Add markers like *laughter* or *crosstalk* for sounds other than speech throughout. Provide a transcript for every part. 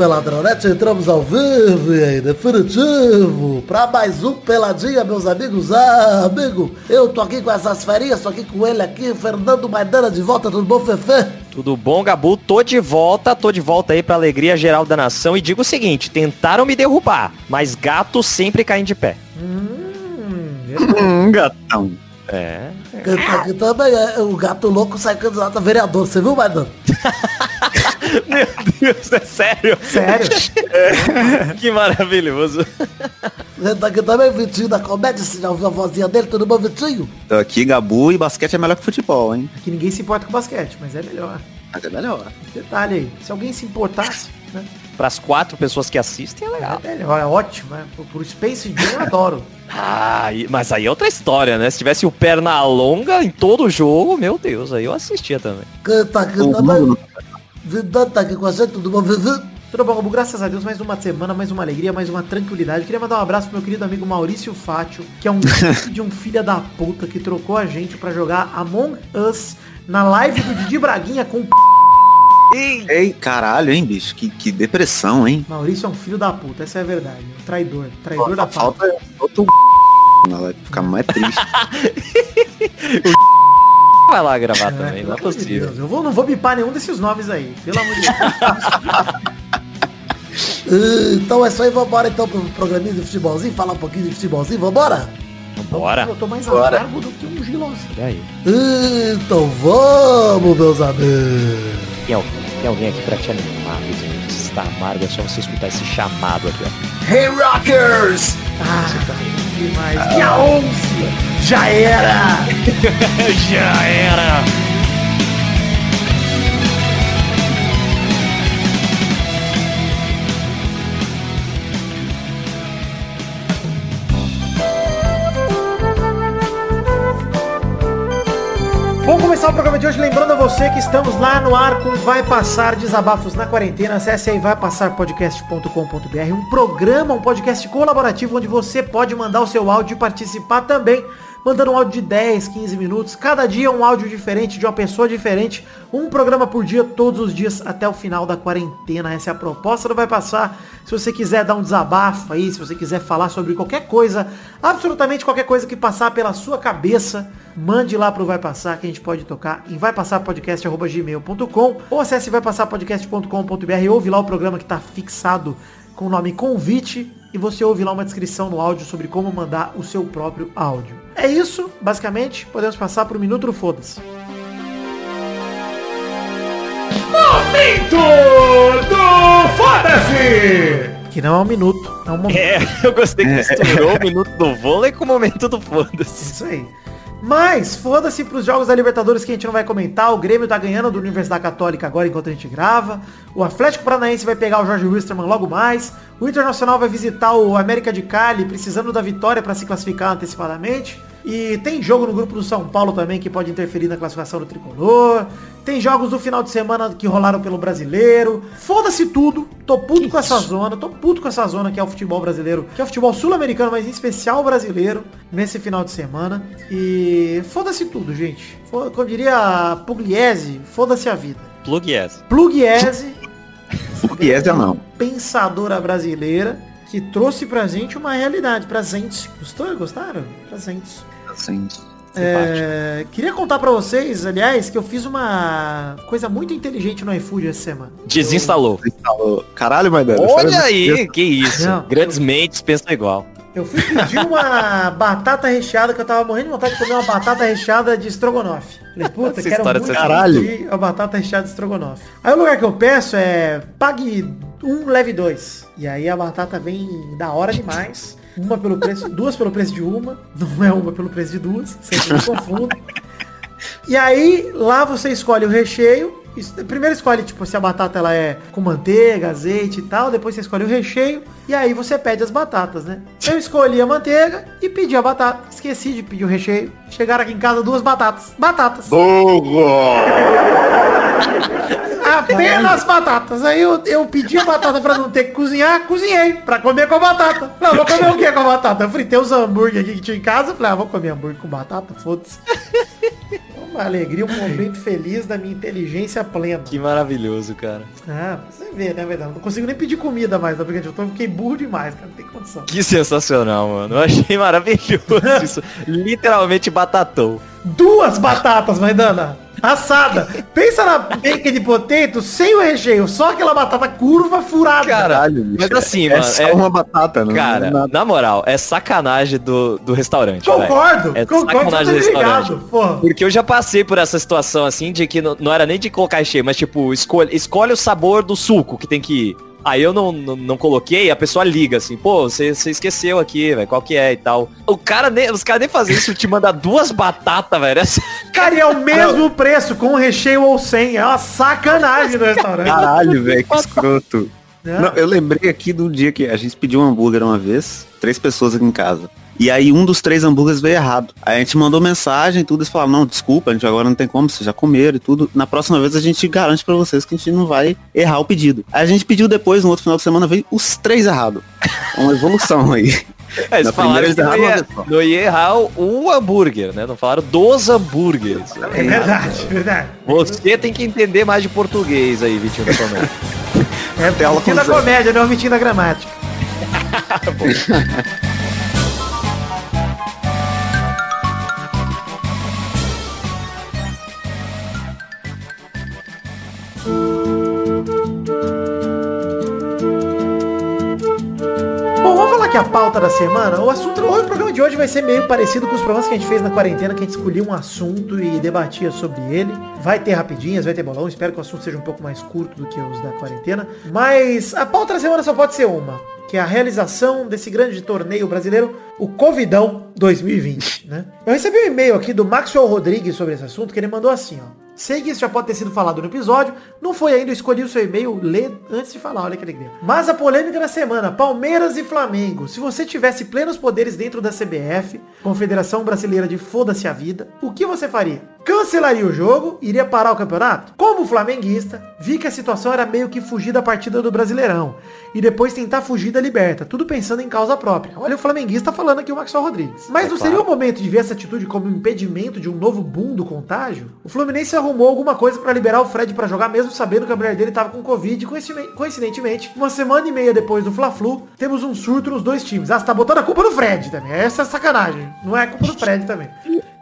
Peladronete, entramos ao vivo e em definitivo para mais um Peladinha, meus amigos. Ah, amigo, eu tô aqui com essas ferinhas, tô aqui com ele aqui, Fernando Maidana de volta, tudo bom, Fefe? Tudo bom, Gabu? Tô de volta, tô de volta aí pra alegria geral da nação e digo o seguinte, tentaram me derrubar, mas gato sempre caem de pé. Hum, gatão. É. Aqui também é o gato louco sai candidato a vereador, você viu, Maidana? *laughs* Meu Deus, é sério? Sério? Que maravilhoso. Tá aqui também, Vitinho da comédia, você já ouviu a vozinha dele, tudo bom, Vitinho? Tô aqui, Gabu, e basquete é melhor que futebol, hein? Aqui ninguém se importa com basquete, mas é melhor. Mas é melhor. Detalhe aí, se alguém se importasse, né? Para as quatro pessoas que assistem é legal. É melhor, é ótimo, né? Pro, pro Space Jam eu adoro. Ah, mas aí é outra história, né? Se tivesse o perna longa em todo o jogo, meu Deus, aí eu assistia também. Tá aqui O também, tá aqui com a gente, tudo bom? Tudo bom, Gabu? Graças a Deus, mais uma semana, mais uma alegria, mais uma tranquilidade. Queria mandar um abraço pro meu querido amigo Maurício Fátio, que é um *laughs* filho de um filho da puta que trocou a gente pra jogar Among Us na live do Didi Braguinha com p... Ei, caralho, hein, bicho? Que, que depressão, hein? Maurício é um filho da puta, essa é a verdade. Um traidor, traidor da Só pátria. falta outro na live, ficar mais triste. *laughs* *laughs* Vai lá gravar também, pelo não é possível. Deus, Eu vou, não vou bipar nenhum desses nomes aí, pelo amor de Deus. *laughs* Então é isso aí, vambora então pro programinha de futebolzinho, falar um pouquinho de futebolzinho, vambora? Bora. Eu tô mais Bora. amargo do que um. E aí? Então vamos, meus amigos. Tem alguém, tem alguém aqui pra te animar? Você está amargo, é só você escutar esse chamado aqui, ó. hey, Rockers! Ah, demais. Dia 11! Já era! *laughs* Já era! Vamos começar o programa de hoje lembrando a você que estamos lá no ar com Vai Passar Desabafos na Quarentena. Acesse aí vaipassarpodcast.com.br, um programa, um podcast colaborativo onde você pode mandar o seu áudio e participar também, mandando um áudio de 10, 15 minutos. Cada dia um áudio diferente, de uma pessoa diferente. Um programa por dia, todos os dias, até o final da quarentena. Essa é a proposta do Vai Passar. Se você quiser dar um desabafo aí, se você quiser falar sobre qualquer coisa, absolutamente qualquer coisa que passar pela sua cabeça, mande lá pro Vai Passar que a gente pode tocar em vaipassarpodcast.gmail.com ou acesse vaipassarpodcast.com.br e ouve lá o programa que está fixado com o nome convite e você ouve lá uma descrição no áudio sobre como mandar o seu próprio áudio. É isso, basicamente, podemos passar pro Minuto do Foda-se. Que não é um minuto, é um momento. É, eu gostei que misturou o minuto do vôlei com o momento do foda-se. Isso aí. Mas, foda-se pros jogos da Libertadores que a gente não vai comentar. O Grêmio tá ganhando do Universidade Católica agora enquanto a gente grava. O Atlético Paranaense vai pegar o Jorge Wilstermann logo mais. O Internacional vai visitar o América de Cali, precisando da vitória para se classificar antecipadamente. E tem jogo no grupo do São Paulo também que pode interferir na classificação do Tricolor. Tem jogos do final de semana que rolaram pelo Brasileiro. Foda-se tudo. Tô puto com essa zona. Tô puto com essa zona que é o futebol brasileiro. Que é o futebol sul-americano, mas em especial brasileiro. Nesse final de semana. E foda-se tudo, gente. Foda- Como diria Pugliese, foda-se a vida. Plug yes. Pugliese, Pugliese não. pensadora brasileira, que trouxe pra gente uma realidade. Pra gente. Gostou? Gostaram? Pra gente. Assim. É, queria contar pra vocês, aliás, que eu fiz uma coisa muito inteligente no iFood essa semana. Desinstalou. Instalou. Caralho, Maidana. Olha aí, que isso. Não. Grandes mentes pensam igual. Eu fui pedir uma *laughs* batata recheada, que eu tava morrendo de vontade de comer uma batata recheada de estrogonofe. Falei, puta, Essa quero história muito caralho. pedir a batata recheada de estrogonofe. Aí o lugar que eu peço é pague um, leve dois. E aí a batata vem da hora demais. Uma pelo preço, *laughs* duas pelo preço de uma. Não é uma pelo preço de duas. Sempre me confundo. E aí, lá você escolhe o recheio. Primeiro escolhe, tipo, se a batata ela é com manteiga, azeite e tal. Depois você escolhe o recheio. E aí você pede as batatas, né? Eu escolhi a manteiga e pedi a batata. Esqueci de pedir o recheio. Chegaram aqui em casa duas batatas. Batatas. *laughs* Apenas batatas. Aí eu, eu pedi a batata pra não ter que cozinhar, cozinhei pra comer com a batata. Não, vou comer o que com a batata? Eu fritei os hambúrguer aqui que tinha em casa. Falei, ah, vou comer hambúrguer com batata, foda-se. uma alegria, um momento feliz da minha inteligência plena. Que maravilhoso, cara. Ah, você ver, né, verdade? Não consigo nem pedir comida mais no aplicativo. Eu fiquei burro demais, cara. Não tem condição. Que sensacional, mano. Eu achei maravilhoso *laughs* isso. Literalmente batatão. Duas batatas, Maidana. Assada. Pensa na bacon de potato sem o recheio, só aquela batata curva furada. Caralho, bicho. Mas assim, é mano. só é- uma batata, não Cara, não é na moral, é sacanagem do, do restaurante. Concordo. É concordo, sacanagem do restaurante. ligado, porra. Porque eu já passei por essa situação assim, de que não, não era nem de colocar recheio, mas tipo, escolhe, escolhe o sabor do suco que tem que ir. Aí eu não, não, não coloquei, a pessoa liga assim, pô, você você esqueceu aqui, velho, qual que é e tal. O cara nem, os caras nem fazem isso, te manda duas batatas, velho. É *laughs* Cara, e é o mesmo preço, com recheio ou sem. É uma sacanagem no restaurante. Caralho, *laughs* velho, que escroto. É. Não, eu lembrei aqui do dia que a gente pediu um hambúrguer uma vez, três pessoas aqui em casa. E aí um dos três hambúrgueres veio errado. Aí a gente mandou mensagem e tudo, eles falaram, não, desculpa, a gente agora não tem como, vocês já comeram e tudo. Na próxima vez a gente garante pra vocês que a gente não vai errar o pedido. Aí a gente pediu depois, no outro final de semana, veio os três errados. É uma evolução aí. É, eles Na falaram primeira que não ia, não ia errar o, o hambúrguer, né? Não falaram dos hambúrgueres. É verdade, verdade. Você tem que entender mais de português aí, Vitinho da Comédia. É Tela da comédia, não o Vitinho da gramática. *laughs* Aqui a pauta da semana. O assunto, o programa de hoje vai ser meio parecido com os programas que a gente fez na quarentena, que a gente escolhia um assunto e debatia sobre ele. Vai ter rapidinhas, vai ter bolão. Espero que o assunto seja um pouco mais curto do que os da quarentena. Mas a pauta da semana só pode ser uma, que é a realização desse grande torneio brasileiro, o Covidão 2020, né? Eu recebi um e-mail aqui do Maxwell Rodrigues sobre esse assunto, que ele mandou assim, ó. Sei que isso já pode ter sido falado no episódio, não foi ainda, eu escolhi o seu e-mail, lê antes de falar, olha que alegria. Mas a polêmica da semana, Palmeiras e Flamengo. Se você tivesse plenos poderes dentro da CBF, Confederação Brasileira de Foda-se a Vida, o que você faria? Cancelaria o jogo? Iria parar o campeonato? Como flamenguista, vi que a situação era meio que fugir da partida do Brasileirão e depois tentar fugir da Liberta, tudo pensando em causa própria. Olha o flamenguista falando aqui o Maxwell Rodrigues. Mas não seria o momento de ver essa atitude como um impedimento de um novo boom do contágio? O Fluminense arrumou alguma coisa pra liberar o Fred pra jogar, mesmo sabendo que a mulher dele tava com Covid. e coinciden- Coincidentemente, uma semana e meia depois do Fla-Flu, temos um surto nos dois times. Ah, você tá botando a culpa no Fred também. Essa é sacanagem. Não é culpa do Fred também.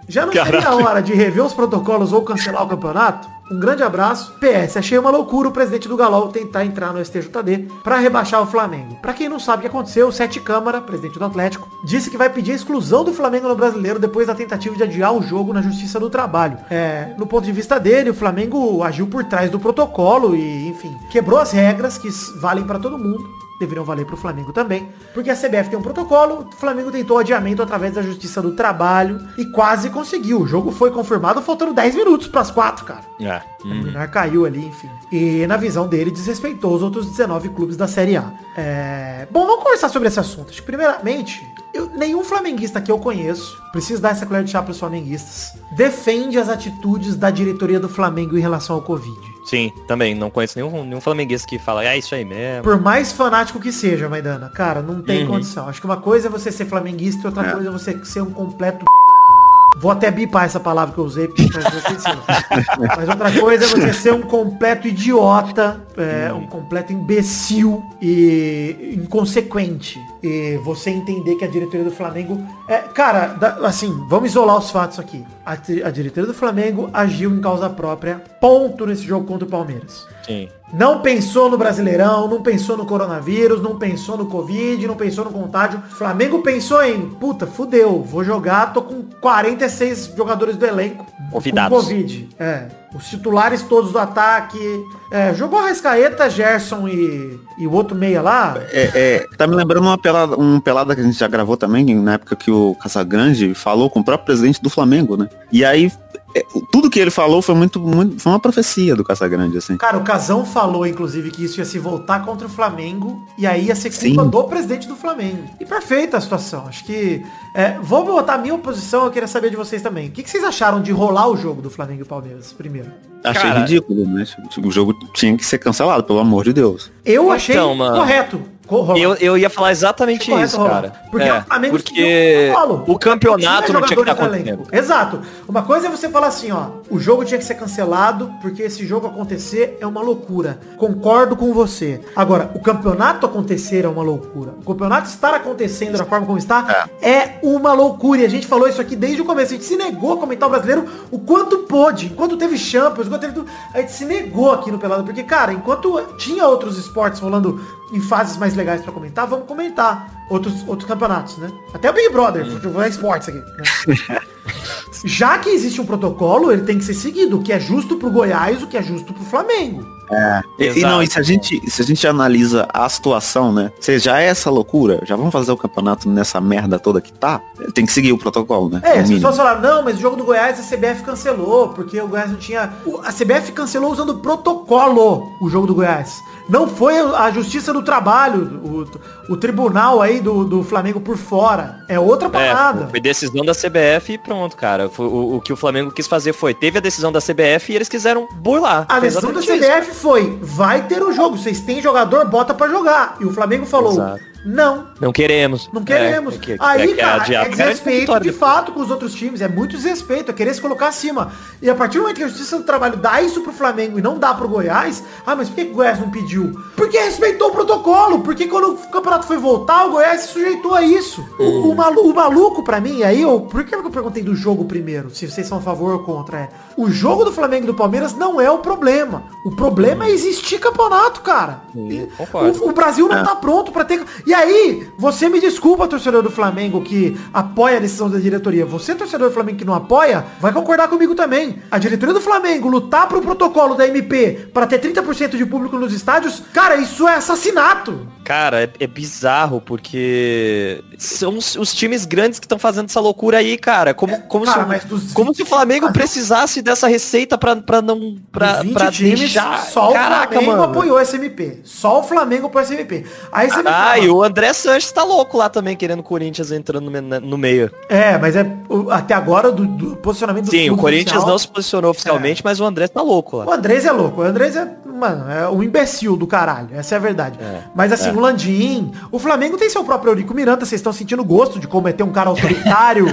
Já não seria a hora de rever os protocolos ou cancelar o campeonato? Um grande abraço. PS, achei uma loucura o presidente do Galol tentar entrar no STJD para rebaixar o Flamengo. Pra quem não sabe o que aconteceu, o Sete Câmara, presidente do Atlético, disse que vai pedir a exclusão do Flamengo no Brasileiro depois da tentativa de adiar o jogo na Justiça do Trabalho. É, no ponto de vista dele, o Flamengo agiu por trás do protocolo e, enfim, quebrou as regras que valem para todo mundo deveriam valer para o Flamengo também, porque a CBF tem um protocolo, o Flamengo tentou adiamento através da Justiça do Trabalho e quase conseguiu. O jogo foi confirmado faltando 10 minutos para as 4, cara. É. O Minar caiu ali, enfim. E na visão dele, desrespeitou os outros 19 clubes da Série A. É, Bom, vamos conversar sobre esse assunto. Primeiramente, eu- nenhum flamenguista que eu conheço, preciso dar essa colher de chá para os flamenguistas, defende as atitudes da diretoria do Flamengo em relação ao Covid. Sim, também. Não conheço nenhum, nenhum flamenguista que fala, é isso aí mesmo. Por mais fanático que seja, Maidana, cara, não tem Uhum. condição. Acho que uma coisa é você ser flamenguista e outra coisa é você ser um completo. Vou até bipar essa palavra que eu usei, porque tá ofensiva. Mas outra coisa é você ser um completo idiota, é, um completo imbecil e inconsequente. E você entender que a diretoria do Flamengo. É, cara, assim, vamos isolar os fatos aqui. A, a diretoria do Flamengo agiu em causa própria, ponto nesse jogo contra o Palmeiras. Sim. Não pensou no Brasileirão, não pensou no coronavírus, não pensou no Covid, não pensou no contágio. Flamengo pensou em, puta, fudeu, vou jogar, tô com 46 jogadores do elenco. Convidados. Com Covid. É. Os titulares todos do ataque. É, jogou Rascaeta, Gerson e, e o outro meia lá. É, é, tá me lembrando uma pelada, um pelada que a gente já gravou também, na época que o Casagrande falou com o próprio presidente do Flamengo, né? E aí, é, tudo que ele falou foi muito, muito foi uma profecia do Casagrande, assim. Cara, o Casão falou, inclusive, que isso ia se voltar contra o Flamengo e aí ia ser culpa Sim. do presidente do Flamengo. E perfeita a situação. Acho que. É, vou botar a minha oposição, eu queria saber de vocês também. O que, que vocês acharam de rolar o jogo do Flamengo e Palmeiras primeiro? Achei Cara- ridículo, né? O jogo tinha que ser cancelado, pelo amor de Deus. Eu Então, achei mano. correto. Eu, eu ia falar exatamente Correto, isso, cara. Porque É, o Flamengo porque o campeonato não tinha que estar acontecendo. Exato. Uma coisa é você falar assim, ó, o jogo tinha que ser cancelado porque esse jogo acontecer é uma loucura. Concordo com você. Agora, o campeonato acontecer é uma loucura. O campeonato estar acontecendo da forma como está é, uma loucura. E a gente falou isso aqui desde o começo. A gente se negou a comentar o brasileiro o quanto pôde. Enquanto teve Champions, teve tudo, a gente se negou aqui no Pelado. Porque, cara, enquanto tinha outros esportes rolando em fases mais legais pra comentar, vamos comentar outros, outros campeonatos, né? Até o Big Brother, futebol é esportes aqui. né? Já que existe um protocolo, ele tem que ser seguido. O que é justo pro Goiás, o que é justo pro Flamengo. E, e não, e se a gente, se a gente analisa a situação, né? Se já é essa loucura, já vamos fazer o campeonato nessa merda toda que tá, tem que seguir o protocolo, né? É, as pessoas falaram, não, mas o jogo do Goiás a CBF cancelou, porque o Goiás não tinha. o- A CBF cancelou usando protocolo o jogo do Goiás. Não foi a Justiça do Trabalho, o, o tribunal aí do, do Flamengo por fora. É outra É, parada. foi decisão da CBF e pronto, cara. Foi- o, o que o Flamengo quis fazer foi, teve a decisão da CBF e eles quiseram burlar. A decisão da isso. CBF foi, vai ter o jogo, vocês têm jogador, bota pra jogar. E o Flamengo falou, Exato. Não, Não queremos. Não queremos. É, que- Aí, é que cara, adiar- é desrespeito de fato com os outros times. É muito desrespeito. É querer se colocar acima. E a partir do momento que a Justiça do Trabalho dá isso pro Flamengo e não dá pro Goiás, ah, mas por que o Goiás não pediu? Porque respeitou o protocolo. Porque quando o campeonato foi voltar, o Goiás se sujeitou a isso. O, o malu- o maluco, pra mim, aí, eu, por que eu perguntei do jogo primeiro? Se vocês são a favor ou contra. É, o jogo do Flamengo e do Palmeiras não é o problema. O problema é existir campeonato, cara. E concordo. o, o Brasil não tá pronto pra ter. E aí, você me desculpa, torcedor do Flamengo, que apoia a decisão da diretoria. Você, torcedor do Flamengo que não apoia, vai concordar comigo também. A diretoria do Flamengo lutar pro protocolo da MP pra ter 30% de público nos estádios, cara, isso é assassinato. Cara, é, é bizarro, porque são os, os times grandes que estão fazendo essa loucura aí, cara. Como, como, cara, se, dos- como se o Flamengo precisasse dessa receita pra, pra não. Pra, Dos 20 pra times, deixar. só Caraca, o Flamengo mano. apoiou esse MP. Só o Flamengo apoiou esse MP. Aí você me Ah, fala, e o André Sanches tá louco lá também, querendo o Corinthians entrando no, no meio. É, mas é até agora do, do posicionamento do Sim, o Corinthians oficial- não se posicionou oficialmente, mas o André tá louco lá. O Andrés é louco. O Andrés é, mano, é um imbecil do caralho. Essa é a verdade. Mas assim, o Landim, o Flamengo tem seu próprio Eurico Miranda. Vocês estão sentindo gosto de cometer um cara autoritário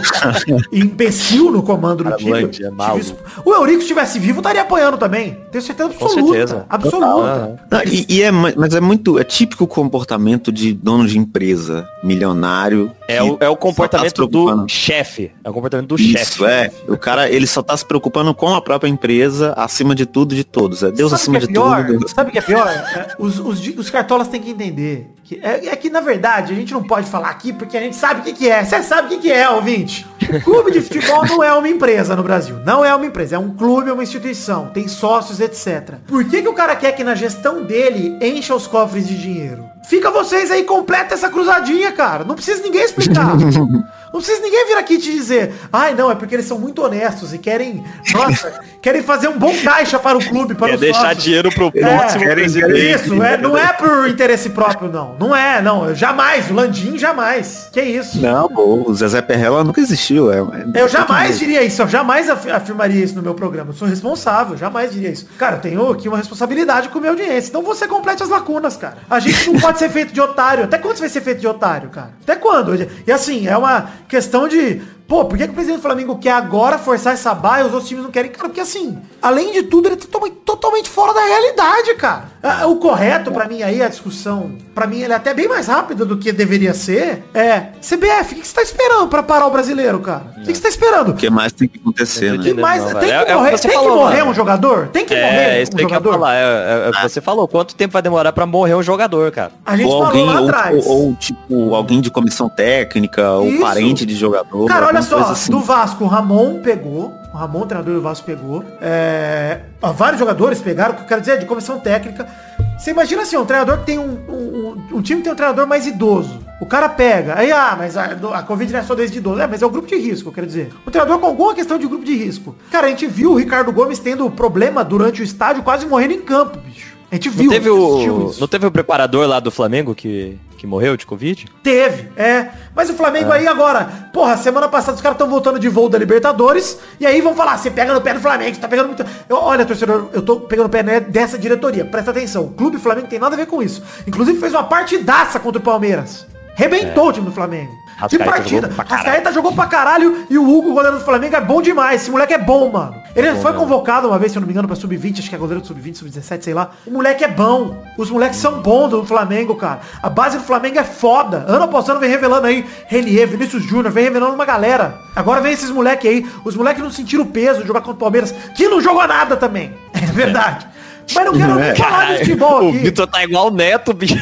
e *laughs* imbecil no comando do time. É. Tive- O Eurico se estivesse vivo, estaria apoiando também. Tenho certeza Com absoluta. certeza. Absoluta. Não, e, e é, mas é muito, é típico comportamento de dono de empresa, milionário. É o, é o tá comportamento preocupando. do chefe. É o comportamento do Isso, chefe. é. O cara, ele só tá se preocupando com a própria empresa, acima de tudo e de todos. É Deus Sabe acima que de é pior? tudo. Deus- Sabe o que é pior? *laughs* É, os, os, os cartolas têm que entender. Que é, é que, na verdade, a gente não pode falar aqui porque a gente sabe o que, que é. Você sabe o que, que é, ouvinte. Clube de futebol não é uma empresa no Brasil. Não é uma empresa. É um clube, é uma instituição. Tem sócios, etc. Por que, que o cara quer que na gestão dele encha os cofres de dinheiro? Fica vocês aí, completa essa cruzadinha, cara. Não precisa ninguém explicar. *laughs* Não precisa ninguém vir aqui te dizer, ai não, é porque eles são muito honestos e querem, nossa, querem fazer um bom caixa para o clube, para Quer deixar sócios. dinheiro pro É, próximo querem- presidente. Isso, é, não é por interesse próprio, não. Não é, não. Jamais. O Landim jamais. Que isso. Não, pô, o Zezé Perrella nunca existiu. É, é- Eu jamais diria isso, eu jamais af- afirmaria isso no meu programa. Eu sou responsável, jamais diria isso. Cara, eu tenho aqui uma responsabilidade com a minha audiência. Então você complete as lacunas, cara. A gente não pode ser feito de otário. Até quando você vai ser feito de otário, cara? Até quando? E assim, é uma questão de. Pô, por que, que o presidente do Flamengo quer agora forçar essa baia e os outros times não querem? Cara, porque assim, além de tudo, ele tá totalmente, totalmente fora da realidade, cara. Ah, O correto pra mim aí, a discussão, pra mim ele é até bem mais rápida do que deveria ser, é CBF, o que que você tá esperando pra parar o brasileiro, cara? O que que você tá esperando? O que mais tem que acontecer, né? Tem, mais, Não, tem que É- é o morrer, que você tem que falou, morrer mano. um jogador? Tem que É, morrer isso um aí que jogador? falar. É, é- é que você falou. Quanto tempo vai demorar pra morrer um jogador, cara? A gente Ou falou alguém, lá ou, atrás. ou, ou, tipo, alguém de comissão técnica, ou Isso. parente de jogador. Cara, olha só, assim. do Vasco, o Ramon pegou. O Ramon, o treinador do Vasco, pegou. É, ó, vários jogadores pegaram, o que eu quero dizer é de comissão técnica. Você imagina assim, um treinador que tem um, um, um- time que tem um treinador mais idoso. O cara pega, aí, ah, mas a, a Covid não é só desde idoso. É, mas é o grupo de risco, eu quero dizer. O treinador com alguma questão de grupo de risco. Cara, a gente viu o Ricardo Gomes tendo problema durante o estádio, quase morrendo em campo, bicho. A gente viu. Não teve, o, não teve o preparador lá do Flamengo que, que morreu de Covid? Teve, é. Mas o Flamengo aí agora, porra, semana passada os caras estão voltando de voo da Libertadores, e aí vão falar, você pega no pé do Flamengo, você tá pegando muito. Eu, olha, torcedor, eu tô pegando no pé né, dessa diretoria, presta atenção. O Clube Flamengo tem nada a ver com isso. Inclusive fez uma partidaça contra o Palmeiras. Rebentou o time do Flamengo. Que Rascaeta partida. jogou pra caralho. Rascaeta jogou pra caralho e o Hugo, goleiro do Flamengo, é bom demais. Esse moleque é bom, mano. Ele foi convocado uma vez, se eu não me engano, pra sub-20, acho que é goleiro do sub-20, sub-17, sei lá. O moleque é bom. Os moleques são bons do Flamengo, cara. A base do Flamengo é foda. Ano após ano vem revelando aí Renier, Vinícius Júnior, vem revelando uma galera. Agora vem esses moleques aí. Os moleques não sentiram o peso de jogar contra o Palmeiras, que não jogou nada também. *laughs* É verdade. Mas não quero nem falar de futebol o aqui. Vitor tá igual o Neto, bicho.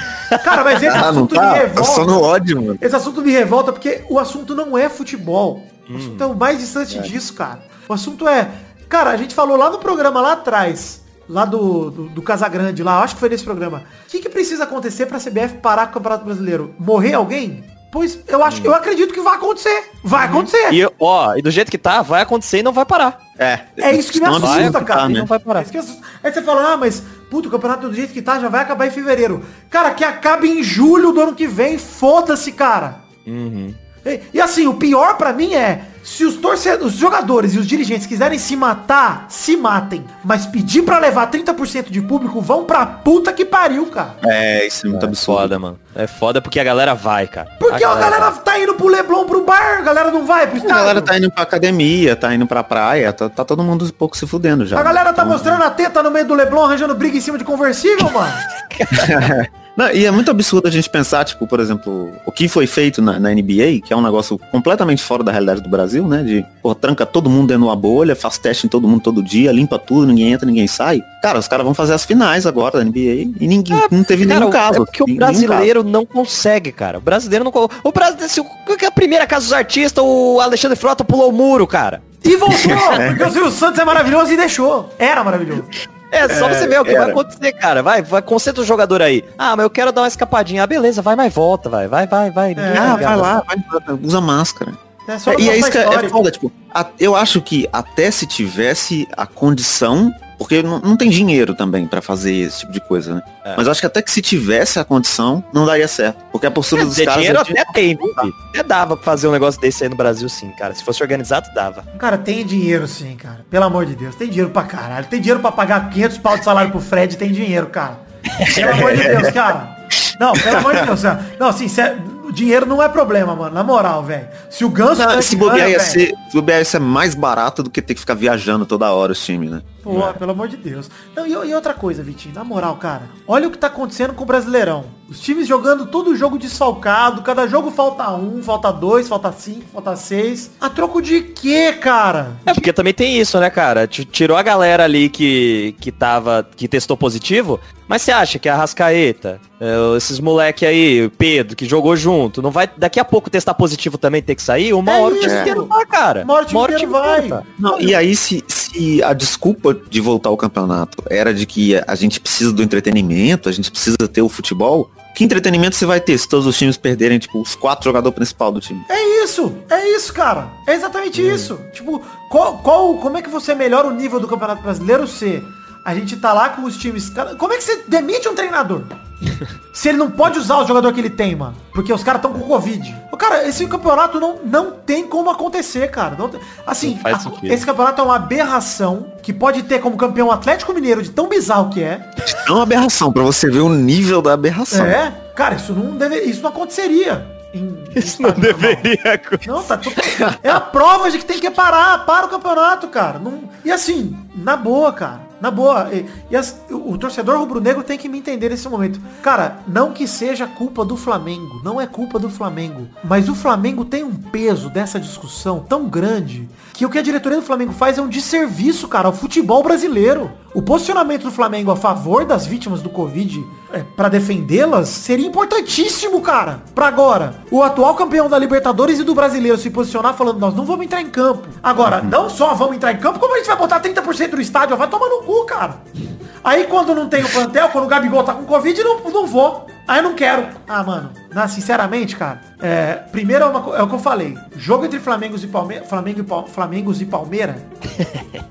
Cara, mas esse Ah, assunto me tá? revolta. Tá só no ódio, mano. Esse assunto me revolta porque o assunto não é futebol. O assunto é o mais distante disso, cara. O assunto é. Cara, a gente falou lá no programa lá atrás, lá do, do, do Casagrande, lá, acho que foi nesse programa. O que, que precisa acontecer pra CBF parar com o Campeonato Brasileiro? Morrer alguém? Pois eu acho, eu acredito que vai acontecer. Vai acontecer. E, ó, e do jeito que tá, vai acontecer e não vai parar. É. É isso que me assusta, absurdo, cara. tá, né? não vai É parar. isso que assusta. Aí você fala, ah, mas, puto, o campeonato do jeito que tá já vai acabar em fevereiro. Cara, que acabe em julho do ano que vem, foda-se, cara. Uhum. E, e assim, o pior pra mim é, se os torcedores, os jogadores e os dirigentes quiserem se matar, se matem. Mas pedir pra levar 30% de público, vão pra puta que pariu, cara. É, isso é muito É absurdo. foda, mano. É foda porque a galera vai, cara. Porque a galera tá indo pro Leblon, pro bar, a galera não vai pro A estádio. galera tá indo pra academia, tá indo pra praia, tá, tá todo mundo um pouco se fudendo já. A galera tá Então, mostrando a teta no meio do Leblon, arranjando briga em cima de conversível, mano. *laughs* Não, e é muito absurdo a gente pensar, tipo, por exemplo, o que foi feito na, na NBA, que é um negócio completamente fora da realidade do Brasil, né? De, pô, tranca todo mundo dentro de uma bolha, faz teste em todo mundo todo dia, limpa tudo, ninguém entra, ninguém sai. Cara, os caras vão fazer as finais agora da NBA e ninguém, não teve Cara, nenhum caso. é porque o brasileiro não consegue, cara. O brasileiro não O brasileiro, se o que é a primeira casa dos artistas, o Alexandre Frota pulou o muro, cara. E voltou, *laughs* porque o Silvio Santos é maravilhoso e deixou. Era maravilhoso. É, só você ver o que era. vai acontecer, cara. Vai, vai, concentra o jogador aí. Ah, mas eu quero dar uma escapadinha. Ah, beleza, vai, mas volta, vai, vai, vai, vai. Caso. Ah, vai lá, vai, usa máscara. É só É, e é isso que é, é foda, tipo, a- eu acho que até se tivesse a condição, porque não, não tem dinheiro também pra fazer esse tipo de coisa, né? É. Mas eu acho que até que se tivesse a condição, não daria certo. Porque a postura Quer dos caras dinheiro é até tem, filho? Até dava pra fazer um negócio desse aí no Brasil, sim, cara. Se fosse organizado, dava. Cara, tem dinheiro sim, cara. Pelo amor de Deus. Tem dinheiro pra caralho. Tem dinheiro pra pagar 500 pau de salário pro Fred. Tem dinheiro, cara. Pelo amor de Deus, cara. Não, pelo amor de Deus. cara. Não, assim, sé- o dinheiro não é problema, mano. Na moral, velho. Se o Ganso... Não, ganha se bobear ia ser, se bobear ia ser mais barato do que ter que ficar viajando toda hora os times, né? Pô, pelo amor de Deus. Não, e, e outra coisa, Vitinho, na moral, cara. Olha o que tá acontecendo com o Brasileirão. Os times jogando todo o jogo desfalcado. Cada jogo falta um, falta dois, falta cinco, falta seis. A troco de quê, cara? É, porque também tem isso, né, cara? Tirou a galera ali que, que tava, que testou positivo, mas você acha que a Rascaeta, é, esses moleque aí, o Pedro, que jogou junto, não vai daqui a pouco testar positivo também ter que sair? Uma É hora o time isso. inteiro vai, cara. Uma hora o time inteiro vai. volta. Não, e aí se, se a desculpa de voltar ao campeonato era de que a gente precisa do entretenimento, a gente precisa ter o futebol, que entretenimento você vai ter se todos os times perderem, tipo, os quatro jogadores principais do time? É isso, é isso, cara. É exatamente isso. Tipo, qual, qual, como é que você melhora o nível do Campeonato Brasileiro se a gente tá lá com os times... Como é que você demite um treinador? *laughs* se ele não pode usar o jogador que ele tem, mano. Porque os caras estão com Covid. Cara, esse campeonato não, não tem como acontecer, cara. Não assim, Não a- esse campeonato é uma aberração que pode ter como campeão o Atlético Mineiro de tão bizarro que é. É uma aberração, pra você ver o nível da aberração. É, cara, isso não deve, isso não aconteceria. Em, *laughs* Isso não deveria. Não, tá tudo... É a prova de que tem que parar, para o campeonato, cara. Não... E assim, na boa, cara. Na boa. E, e as- o, torcedor rubro-negro tem que me entender nesse momento. Cara, não que seja culpa do Flamengo. Não é culpa do Flamengo. Mas o Flamengo tem um peso dessa discussão tão grande que o que a diretoria do Flamengo faz é um desserviço, cara, ao futebol brasileiro. O posicionamento do Flamengo a favor das vítimas do Covid é, para defendê-las seria importantíssimo, cara. Pra agora, o atual campeão da Libertadores e do Brasileiro se posicionar falando, nós não vamos entrar em campo. Agora, não só vamos entrar em campo, como a gente vai botar 30% do estádio, vai tomar no cu, cara. Aí quando não tem o plantel, quando o Gabigol tá com Covid, não, não vou. Aí eu não quero. Ah, mano, na, sinceramente, cara, é, primeiro é, uma é o que eu falei. Jogo entre Flamengo e Palmeiras, Flamengo e, Pal- Flamengos e Palmeiras,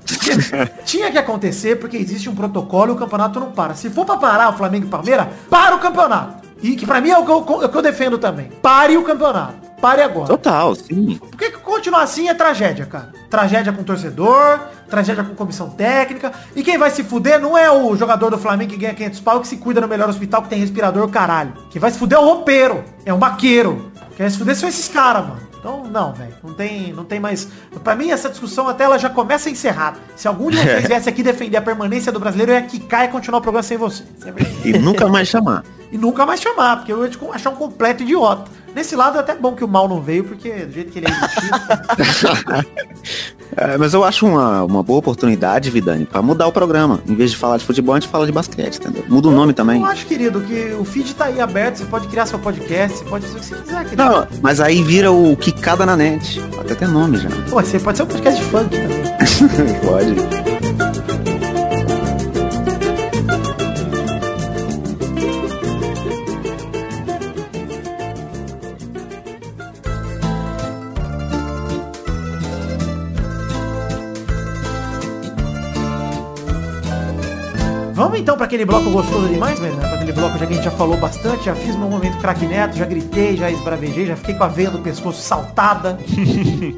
*laughs* tinha que acontecer porque existe um protocolo e o campeonato não para. Se for pra parar o Flamengo e Palmeiras, para o campeonato. E que pra mim é o que eu, é o que eu defendo também. Pare o campeonato. Pare agora. Total, sim. Porque continuar assim é tragédia, cara. Tragédia com o torcedor, tragédia com comissão técnica. E quem vai se fuder não é o jogador do Flamengo que ganha 500 pau que se cuida no melhor hospital que tem respirador, caralho. Quem vai se fuder é o roupeiro, é o maqueiro. Quem vai se fuder são esses caras, mano. Então, não, velho. Não tem, não tem mais. Pra mim, essa discussão até ela já começa encerrada. Se algum de vocês *laughs* viesse aqui defender a permanência do brasileiro, eu ia quicar e continuar o programa sem você. E nunca mais chamar. E nunca mais chamar, porque eu ia achar um completo idiota. Nesse lado é até bom que o mal não veio, porque do jeito que ele é *laughs* elitista... é, mas eu acho uma, uma boa oportunidade, Vidani, para mudar o programa. Em vez de falar de futebol, a gente fala de basquete, entendeu? Muda o eu, nome também. Eu acho, querido, que o feed tá aí aberto, você pode criar seu podcast, você pode fazer o que você quiser, querido. Não, mas aí vira o Kikada na net. Até tem nome já. Pô, você pode ser um podcast de funk também. *laughs* pode. Vamos então para aquele bloco gostoso demais, velho? Para aquele bloco já que a gente já falou bastante, já fiz meu momento craque neto, já gritei, já esbravejei, já fiquei com a veia do pescoço saltada. *laughs*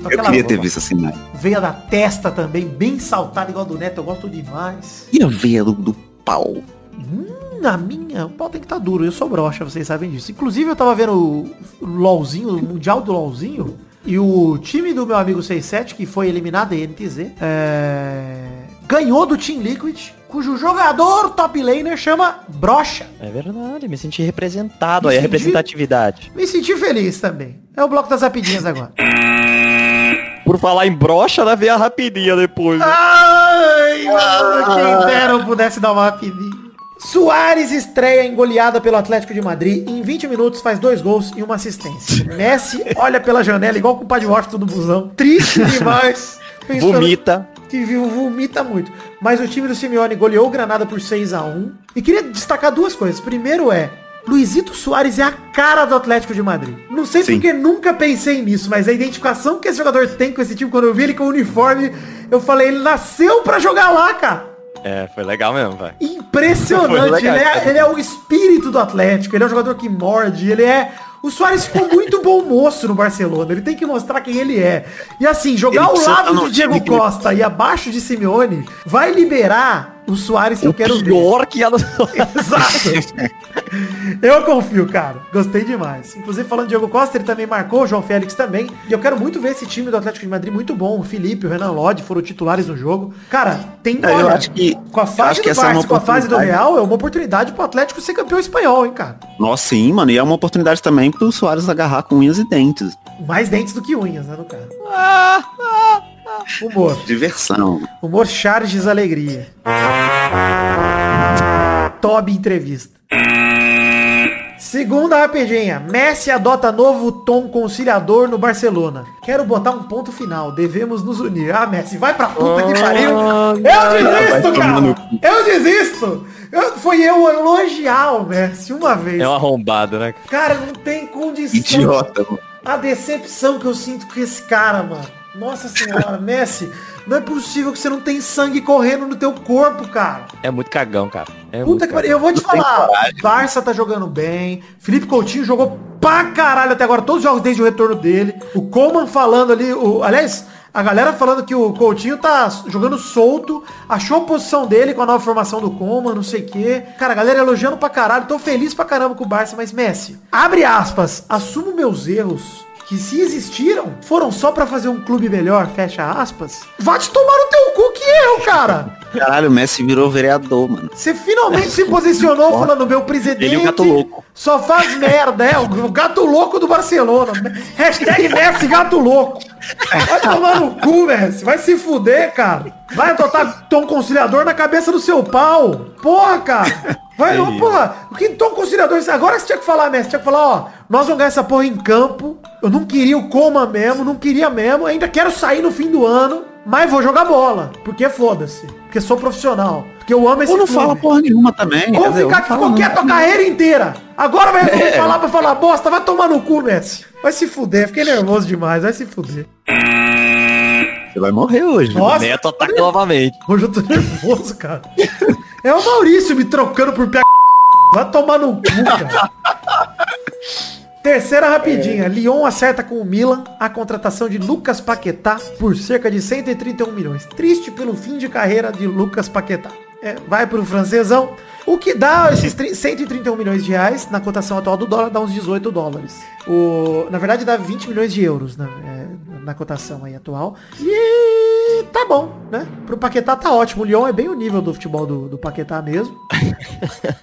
eu queria ter visto assim, né? Veia da testa também, bem saltada, igual do neto, eu gosto demais. E a veia do, do pau? Hum, na minha, o pau tem que estar tá duro, eu sou broxa, vocês sabem disso. Inclusive eu tava vendo o, LOLzinho, o Mundial do LOLzinho, e o time do meu amigo 67, que foi eliminado em NTZ, é... ganhou do Team Liquid cujo jogador top laner chama Brocha. É verdade, me senti representado me aí, senti, a representatividade. Me senti feliz também. É o bloco das rapidinhas agora. *laughs* Por falar em brocha, ela veio a rapidinha depois. Né? Ai, ah. quem dera eu pudesse dar uma rapidinha. Soares estreia engoleada pelo Atlético de Madrid. Em 20 minutos faz dois gols e uma assistência. Messi olha pela janela igual com o Padre Washington do busão. Triste demais. Vomita que vomita muito. Mas o time do Simeone goleou o Granada por 6 a 1 E queria destacar duas coisas. Primeiro é, Luizito Soares é a cara do Atlético de Madrid. Não sei Sim. porque nunca pensei nisso, mas a identificação que esse jogador tem com esse time, quando eu vi ele com o uniforme, eu falei, ele nasceu para jogar lá, cara. É, foi legal mesmo, velho. Impressionante. Legal. Ele, é, ele é o espírito do Atlético, ele é um jogador que morde, ele é o Soares ficou muito bom moço no Barcelona. Ele tem que mostrar quem ele é. E assim, jogar ao lado de Diego Costa e abaixo de Simeone vai liberar o Soares que o eu quero pior ver. que ela... *laughs* Exato. eu confio, cara. Gostei demais. Inclusive, falando de Diego Costa, ele também marcou, o João Félix também. E eu quero muito ver esse time do Atlético de Madrid muito bom. O Felipe, o Renan Lodge foram titulares no jogo. Cara, tem... É, eu acho que... Com a fase do é Barça, com a fase do Real, é uma oportunidade pro Atlético ser campeão espanhol, hein, cara. Nossa, sim, mano. E é uma oportunidade também pro Soares agarrar com unhas e dentes. Mais dentes do que unhas, né, no cara. Ah, ah. Humor. Diversão. Humor Charges Alegria. Toby Entrevista. Segunda rapidinha. Messi adota novo tom conciliador no Barcelona. Quero botar um ponto final. Devemos nos unir. Ah, Messi, vai pra puta que pariu. Eu desisto, cara. Eu desisto. Eu, foi eu elogiar o Messi uma vez. É um arrombado, né? Cara, não tem condição. Idiota, mano. A decepção que eu sinto com esse cara, mano. Nossa senhora, Messi, não é possível que você não tem sangue correndo no teu corpo, cara. É muito cagão, cara. É Puta que pariu. Eu vou te falar, Barça tá jogando bem, Felipe Coutinho jogou pra caralho até agora, todos os jogos desde o retorno dele. O Coman falando ali, o, aliás, a galera falando que o Coutinho tá jogando solto, achou a posição dele com a nova formação do Coman, não sei o quê. Cara, a galera elogiando pra caralho, tô feliz pra caramba com o Barça, mas Messi, abre aspas, assumo meus erros que se existiram, foram só para fazer um clube melhor, fecha aspas. Vai te tomar no teu cu que eu, cara. *laughs* Caralho, o Messi virou vereador, mano. Você finalmente se posicionou falando, meu presidente. Ele é o gato louco. Só faz merda, é, o gato louco do Barcelona. Hashtag Messi gato louco. Vai tomar no cu, Messi. Vai se fuder, cara. Vai adotar tom conciliador na cabeça do seu pau. Porra, cara. Vai, não, porra. O que tom conciliador? Agora você tinha que falar, Messi. Tinha que falar, ó. Nós vamos ganhar essa porra em campo. Eu não queria o coma mesmo, não queria mesmo. Ainda quero sair no fim do ano. Mas vou jogar bola. Porque foda-se. Porque sou profissional. Porque eu amo esse Ou não clube. fala porra nenhuma também. Ou ficar aqui qualquer tua carreira inteira. Agora vai é. falar pra falar bosta. Vai tomar no cu, Messi. Vai se fuder. Fiquei nervoso demais. Vai se fuder. Você vai morrer hoje. Nossa, o Neto ataca novamente. Hoje eu tô nervoso, cara. *laughs* É o Maurício me trocando por pé. Vai tomar no cu, cara. Terceira rapidinha. Lyon acerta com o Milan a contratação de Lucas Paquetá por cerca de 131 milhões. Triste pelo fim de carreira de Lucas Paquetá. É, vai pro francesão. O que dá esses 131 milhões de reais na cotação atual do dólar dá uns 18 dólares. O, na verdade dá 20 milhões de euros na, é, na cotação aí atual. E tá bom, né? Pro Paquetá tá ótimo. O Lyon é bem o nível do futebol do, do Paquetá mesmo. *laughs*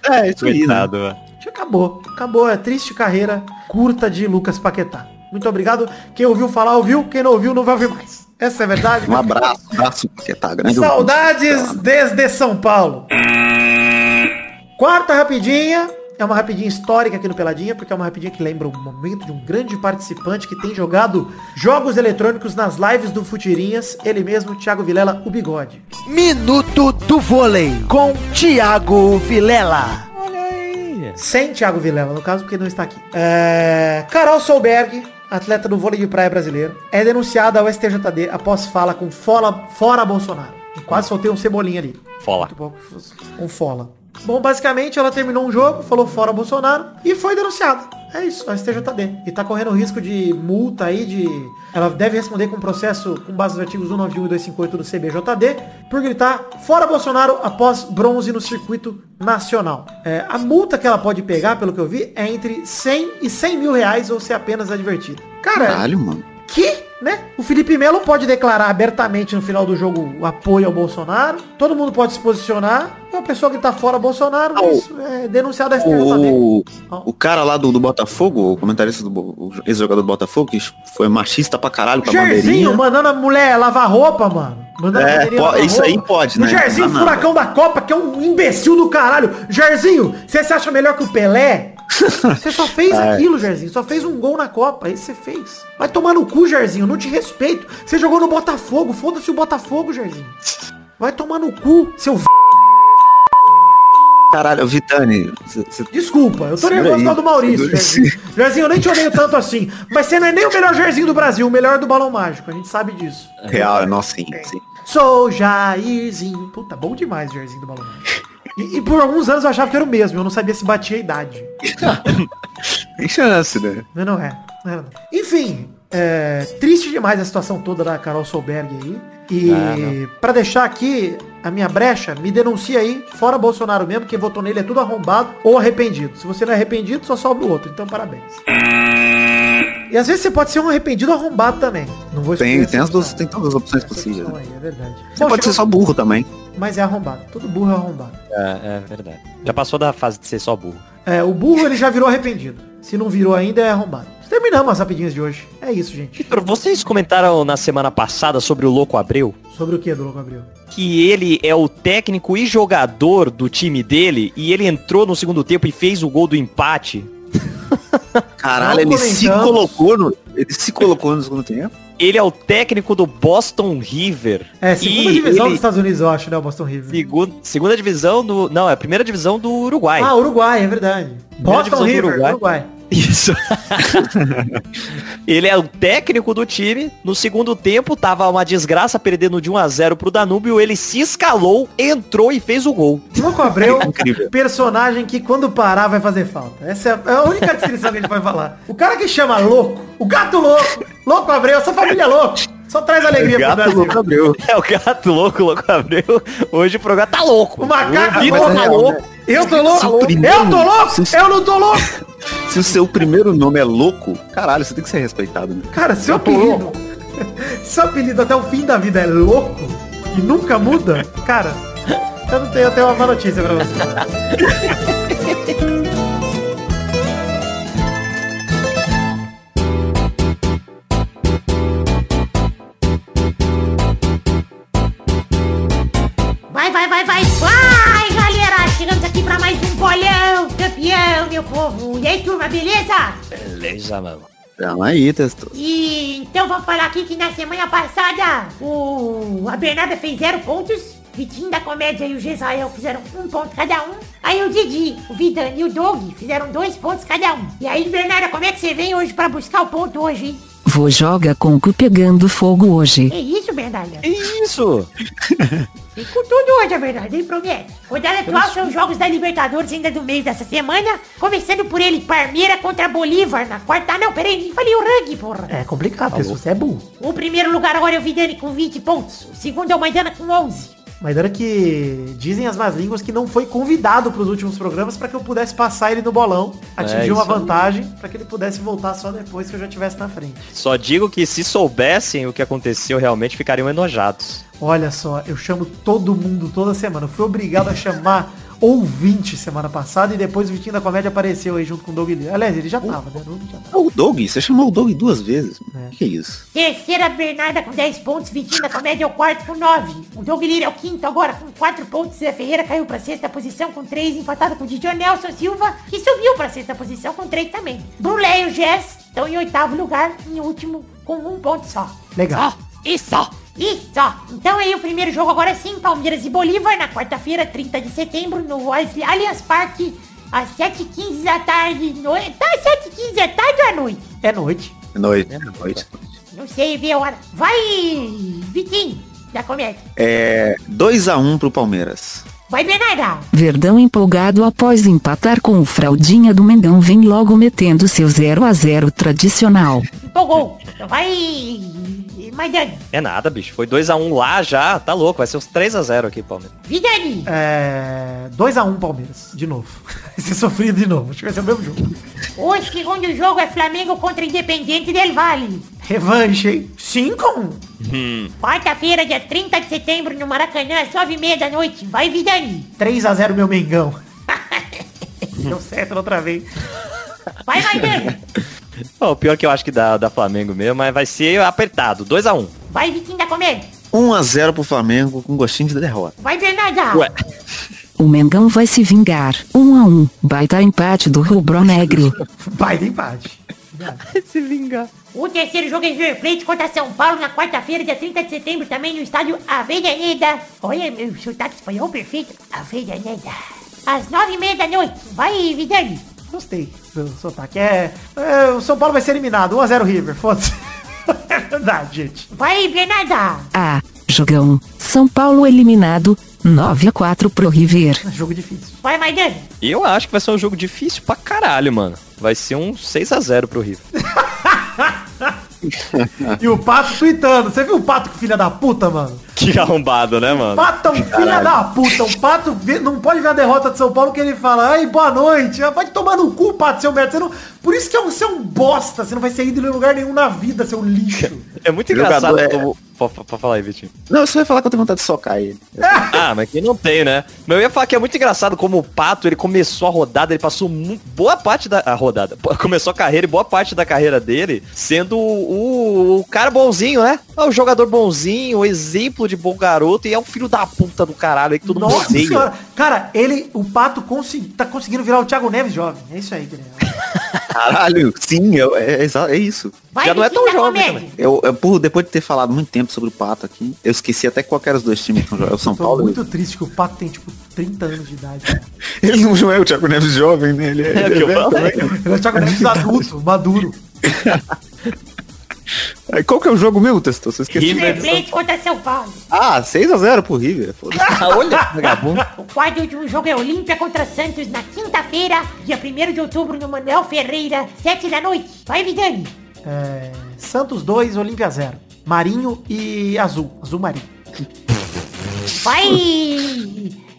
É, isso aí, né? Coitado, velho. Já acabou. Acabou. É triste carreira curta de Lucas Paquetá. Muito obrigado. Quem ouviu falar, ouviu. Quem não ouviu, não vai ouvir mais. Essa é a verdade. Um abraço, abraço, porque tá grande. Saudades desde São Paulo. Quarta rapidinha. É uma rapidinha histórica aqui no Peladinha, porque é uma rapidinha que lembra o momento de um grande participante que tem jogado jogos eletrônicos nas lives do Futirinhas, ele mesmo, Thiago Vilela, o bigode. Minuto do vôlei com Thiago Vilela. Olha aí. Sem Thiago Vilela, no caso, porque não está aqui. É... Carol Solberg, atleta do vôlei de praia brasileiro, é denunciada ao STJD após fala com fora, fora Bolsonaro. Quase soltei um cebolinha ali. Fola. Um fola. Bom, basicamente ela terminou um jogo, falou fora Bolsonaro e foi denunciada. É isso, a STJD. E tá correndo risco de multa aí, de... Ela deve responder com processo com base nos artigos 191 e 258 do CBJD por gritar fora Bolsonaro após bronze no circuito nacional. É, a multa que ela pode pegar, pelo que eu vi, é entre 100 e 100 mil reais ou ser apenas advertida. Cara, Caralho, mano. que, né? O Felipe Melo pode declarar abertamente no final do jogo o apoio ao Bolsonaro. Todo mundo pode se posicionar. E uma pessoa que tá fora Bolsonaro, Ah, o- isso é denunciado a STJD. O, o cara lá do, do Botafogo, o comentarista do o ex-jogador do Botafogo, que foi machista pra caralho com a bandeirinha. mandando a mulher lavar roupa, mano. Mandando É, lavar isso aí roupa. pode, O né? Jairzinho, Não dá nada. furacão da Copa, que é um imbecil do caralho. Jairzinho, você se acha melhor que o Pelé? Você só fez *laughs* É. aquilo, Jairzinho. Só fez um gol na Copa. Isso você fez. Vai tomar no cu, Jairzinho. Não te respeito. Você jogou no Botafogo. Foda-se o Botafogo, Jairzinho. Vai tomar no cu, seu v... Caralho, Vitani, cê- cê- Desculpa, eu tô Segura nervoso aí. do Maurício, Jairzinho. Jairzinho, eu nem te odeio tanto assim. Mas você não é nem o melhor Jairzinho do Brasil, o melhor do Balão Mágico. A gente sabe disso. real, é nossa, sim, sim. Sou Jairzinho. Puta, bom demais Jairzinho do Balão Mágico. E, e por alguns anos eu achava que era o mesmo. Eu não sabia se batia a idade. *laughs* Tem chance, né? Mas não é. Não era, não. Enfim, é, triste demais a situação toda da Carol Solberg aí. E Ah, pra deixar aqui a minha brecha, me denuncia aí, fora Bolsonaro mesmo, quem votou nele é tudo arrombado ou arrependido. Se você não é arrependido, só sobra o outro. Então parabéns. E às vezes você pode ser um arrependido ou arrombado também. Não vou Tem, tem, as duas, tem todas as opções possíveis. Né? aí, é. Você Bom, pode ser chegou- só burro também. Mas é arrombado. Todo burro é arrombado. É, é verdade. Já passou da fase de ser só burro. É, o burro ele já virou arrependido. Se não virou ainda, é arrombado. Terminamos as rapidinhas de hoje. É isso, gente. Vitor, vocês comentaram na semana passada sobre o Louco Abreu? Sobre o que, do Louco Abril? Que ele é o técnico e jogador do time dele e ele entrou no segundo tempo e fez o gol do empate. *laughs* Caralho, ele se colocou no. Ele se colocou no segundo tempo. Ele é o técnico do Boston River. É, segunda E divisão ele- dos Estados Unidos, eu acho, né, o Boston River. Segunda, segunda divisão do... Não, é a primeira divisão do Uruguai. Ah, Uruguai, é verdade. Boston River, Uruguai. Uruguai. Isso. *laughs* ele é o técnico do time. No segundo tempo, tava uma desgraça, perdendo de 1 a 0 pro Danúbio. Ele se escalou, entrou e fez o gol. Louco Abreu, Incrível. personagem que quando parar vai fazer falta. Essa é a- é a única descrição que a gente vai falar. O cara que chama louco, o gato louco, louco Abreu, essa família é louco. Só traz alegria pro Gato Brasil. louco abriu. *laughs* É o gato louco, louco Abreu. Hoje o programa tá louco. O macaco o tá louco. Eu tô louco? Eu tô louco? Eu não tô louco? Se o seu primeiro nome é louco, caralho, você tem que ser respeitado, né? Cara, seu apelido. *laughs* seu apelido até o fim da vida é louco e nunca muda, cara. Eu não tenho, tenho uma má notícia pra você. Vai, vai, vai, vai, vai, galera! Chegamos aqui pra mais um bolão campeão, meu povo! E aí, turma, beleza? Beleza, mano. Calma aí, testou. E então vamos falar aqui que na semana passada o a Bernarda fez zero pontos, Vitinho da Comédia e o Gesael fizeram um ponto cada um. Aí o Didi, o Vidani e o Doug fizeram dois pontos cada um. E aí, Bernarda, como é que você vem hoje pra buscar o ponto hoje, hein? Vou joga com o cu pegando fogo hoje. É isso, Bernarda? Que isso? *laughs* E com tudo hoje, a verdade, hein, promete. Rodada atual são os jogos da Libertadores ainda do mês dessa semana. Começando por ele, Parmeira contra Bolívar na quarta. Ah, não, peraí, nem falei o rugby, porra. É complicado, porque você é burro. O primeiro lugar agora é o Vidani com 20 pontos. O segundo é o Maidana com 11. Mas era que dizem as más línguas que não foi convidado para os últimos programas para que eu pudesse passar ele no bolão, atingir É, uma vantagem para que ele pudesse voltar só depois que eu já estivesse na frente. Só digo que se soubessem o que aconteceu realmente, ficariam enojados. Olha só, eu chamo todo mundo toda semana. Eu fui obrigado a chamar ouvinte semana passada e depois o Vitinho da Comédia apareceu aí junto com o Doug. Aliás, ele já tava, né? Não, já tava. O Doug, você chamou o Doug duas vezes. É. Que isso? Terceira, Bernarda com 10 pontos. Vitinho da Comédia é o quarto com 9. O Doug Lira é o quinto agora com 4 pontos. Zé Ferreira caiu pra sexta posição com 3, empatado com o Didio Nelson Silva, que subiu pra sexta posição com 3 também. Brulé e o Jess estão em oitavo lugar, em último com um ponto só. Legal. Só. E só. E só. Então aí o primeiro jogo agora sim, Palmeiras e Bolívar, na quarta-feira, 30 de setembro, no Allianz Parque, às 7h15 da tarde. No... Tá às 7h15 da tarde ou à noite? É noite. Noite. Noite. Não sei ver a hora. Vai, Vitinho, da comédia. É 2x1 pro Palmeiras. Vai, Bernarda. Verdão empolgado após empatar com o fraldinha do Mengão vem logo metendo seu 0 a 0 tradicional. Empolgou. Então vai, Maidani. É nada, bicho. Foi 2x1 lá já, tá louco. Vai ser uns 3x0 aqui, Palmeiras. Vidani. É... 2x1 Palmeiras, de novo. *laughs* Vai ser sofrido de novo. Acho que vai ser o mesmo jogo. O segundo jogo é Flamengo contra Independente del Vale. Revanche, hein? 5x1. Quarta-feira, dia 30 de setembro, no Maracanã, às 9h30 da noite. Vai, Vidani. 3x0 meu Mengão. *laughs* Deu certo outra vez. Vai, Maidani. Bom, o pior que eu acho que dá, dá Flamengo mesmo, mas vai ser apertado. 2x1. Vai, Vitinho da Comédia. 1x0 pro Flamengo com gostinho de derrota. Vai, Bernarda. Ué. O Mengão vai se vingar. 1 a 1. Baita empate do Rubro Negro. Vai de *laughs* Se vingar. O terceiro jogo é River Plate contra São Paulo na quarta-feira, dia 30 de setembro, também no estádio Avellaneda. Olha, meu sotaque espanhol perfeito. Avellaneda. Às nove e meia da noite. Vai, Vidani. Gostei do sotaque. É, é, o São Paulo vai ser eliminado. 1x0 River. Foda-se. *laughs* É verdade, gente. Vai, Bernarda. A. Jogão. São Paulo eliminado. 9 a 4 pro River. É jogo difícil. Vai, Maidani. Eu acho que vai ser um jogo difícil pra caralho, mano. Vai ser um 6x0 pro River. *laughs* E o Pato tweetando. Você viu o Pato que filha da puta, mano? Que arrombado, né, mano? Pato é um filha da puta. O Pato não pode ver a derrota de São Paulo que ele fala, ai, boa noite. Ah, Vai tomar no cu, Pato, seu merda. Você não... Por isso que é um, você é um bosta. Você não vai ser ídolo em lugar nenhum na vida, seu lixo. É muito engraçado é- como... Pode pode falar aí, Vitinho. Não, eu só ia falar que eu tenho vontade de socar ele. *laughs* Ah, mas quem não tem, né? Mas eu ia falar que é muito engraçado como o Pato, ele começou a rodada, ele passou boa parte da a rodada. *laughs* Começou a carreira e boa parte da carreira dele sendo o, o cara bonzinho, né? É o jogador bonzinho, o exemplo de bom garoto e é um filho da puta do caralho aí que todo mundo Nossa odeia. senhora. Cara, ele, o Pato consegui, tá conseguindo virar o Thiago Neves jovem. É isso aí, Guilherme. *laughs* Caralho, sim, é, é, exa- é isso. Vai, Já não é tão jovem também. Eu, eu, por, depois de ter falado muito tempo sobre o Pato aqui, eu esqueci até qual que era os dois times que jogando. É o São Tô Paulo. muito triste que o Pato tem, tipo, 30 anos de idade. *laughs* Ele não é o Thiago Neves jovem, né? Ele é, É velho falo. também. Ele é o Thiago Neves adulto, maduro. *laughs* Qual que é o jogo mesmo, Testou? Você esqueceu. River Plate contra São Paulo. Ah, 6x0 pro River. Ah, olha, vagabundo. O quarto e último jogo é Olímpia contra Santos na quinta-feira, dia 1 de outubro, no Manuel Ferreira, 7 da noite. Vai, Vidani. É, Santos 2, Olímpia 0. Marinho e Azul. Azul Marinho. Vai,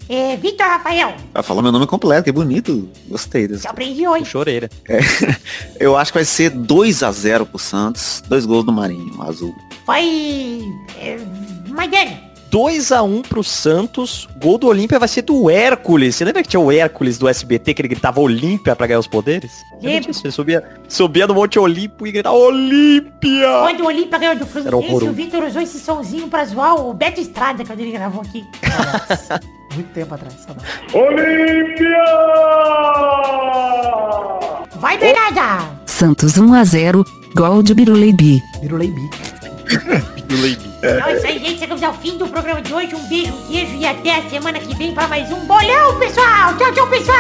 é, Vitor Rafael. Vai falar meu nome completo, que bonito. Gostei desse. Eu aprendi hoje. Choreira. É, *laughs* eu acho que vai ser 2x0 pro Santos. Dois gols do Marinho, azul. Vai, é, Maidani. 2x1 pro Santos. Gol do Olímpia vai ser do Hércules. Você lembra que tinha o Hércules do SBT que ele gritava Olímpia pra ganhar os poderes? Lembro. Ele subia, subia no Monte Olimpo e gritava Olímpia! Quando o Olímpia ganhou do Fluminense, o Vitor usou esse sonzinho pra zoar o Beto Estrada quando ele gravou aqui. *laughs* Muito tempo atrás, saudades. Vai, Bernarda. Santos 1 a 0. Gol de Biruleibi. Virulei bi. Do Leibi. Então é isso aí, gente. Chegamos ao fim do programa de hoje. Um beijo, um queijo e até a semana que vem para mais um bolão, pessoal. Tchau, tchau, pessoal.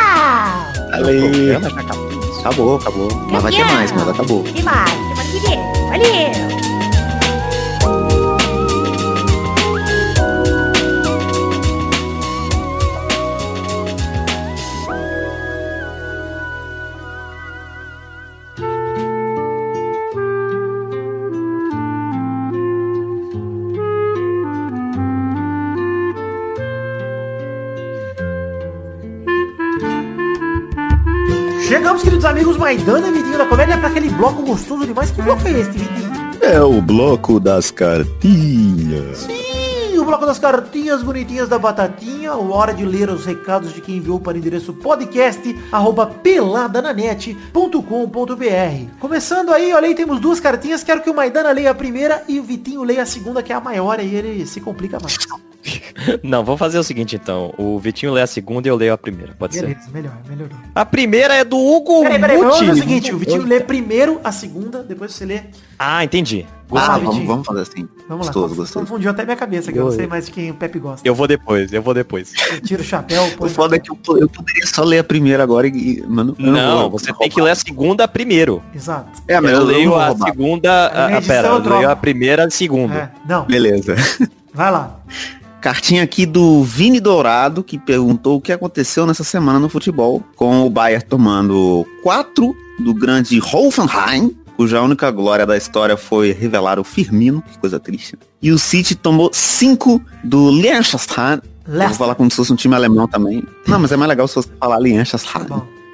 Ali. já acabou. Acabou, acabou. Mas vai ter mais, mas acabou. Tem mais. Semana que vem. Valeu. Chegamos, queridos amigos, Maidana e Vitinho da Comédia, para aquele bloco gostoso demais. Que bloco é este, Vitinho? É o bloco das cartinhas. Sim, o bloco das cartinhas bonitinhas da Batatinha. Hora de ler os recados de quem enviou para o endereço podcast arroba peladananet.com.br. Começando aí, olha aí, temos duas cartinhas. Quero que o Maidana leia a primeira e o Vitinho leia a segunda, que é a maior, e ele se complica mais. *laughs* Não, vamos fazer o seguinte então. O Vitinho lê a segunda e eu leio a primeira. Pode ser. Beleza, melhor, melhorou. A primeira é do Hugo Peraí, peraí, vamos fazer o Muti. seguinte, o Vitinho lê primeiro a segunda, depois você lê. Ah, entendi. Ah, Gostei, vamos, Vitinho. vamos fazer assim. Vamos gostoso, lá. gostoso. Confundiu até minha cabeça, que eu não sei mais de quem o Pepe gosta. Eu vou depois, eu vou depois. Eu tiro o chapéu, O foda é que eu, eu poderia só ler a primeira agora e... e- Mano, eu Não, vou- você tem que ler a segunda primeiro. Exato. É, mas eu, eu, leio não a roubar. segunda. Aí na Ah, pera, eu eu leio a primeira e a segunda. É, não, Beleza. vai lá. Cartinha aqui do Vini Dourado, que perguntou o que aconteceu nessa semana no futebol, com o Bayern tomando 4 do grande Hoffenheim, cuja única glória da história foi revelar o Firmino, que coisa triste. E o City tomou 5 do Liechtenstein. Vou falar como se fosse um time alemão também. Não, mas é mais legal se você falar Tá Liechtenstein.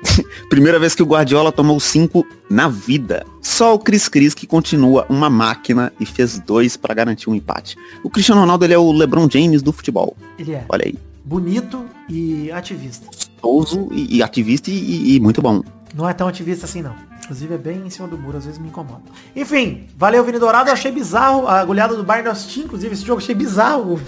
*laughs* Primeira vez que o Guardiola tomou 5 na vida. Só o Cris Cris que continua uma máquina e fez dois para garantir um empate. O Cristiano Ronaldo ele é o LeBron James do futebol. Ele é Olha aí. bonito e ativista. Ouso e, e ativista e, e muito bom. Não é tão ativista assim, não. Inclusive é bem em cima do muro, às vezes me incomoda. Enfim, valeu, Vini Dourado. Eu achei bizarro a goleada do Bayern eu inclusive, esse jogo achei bizarro.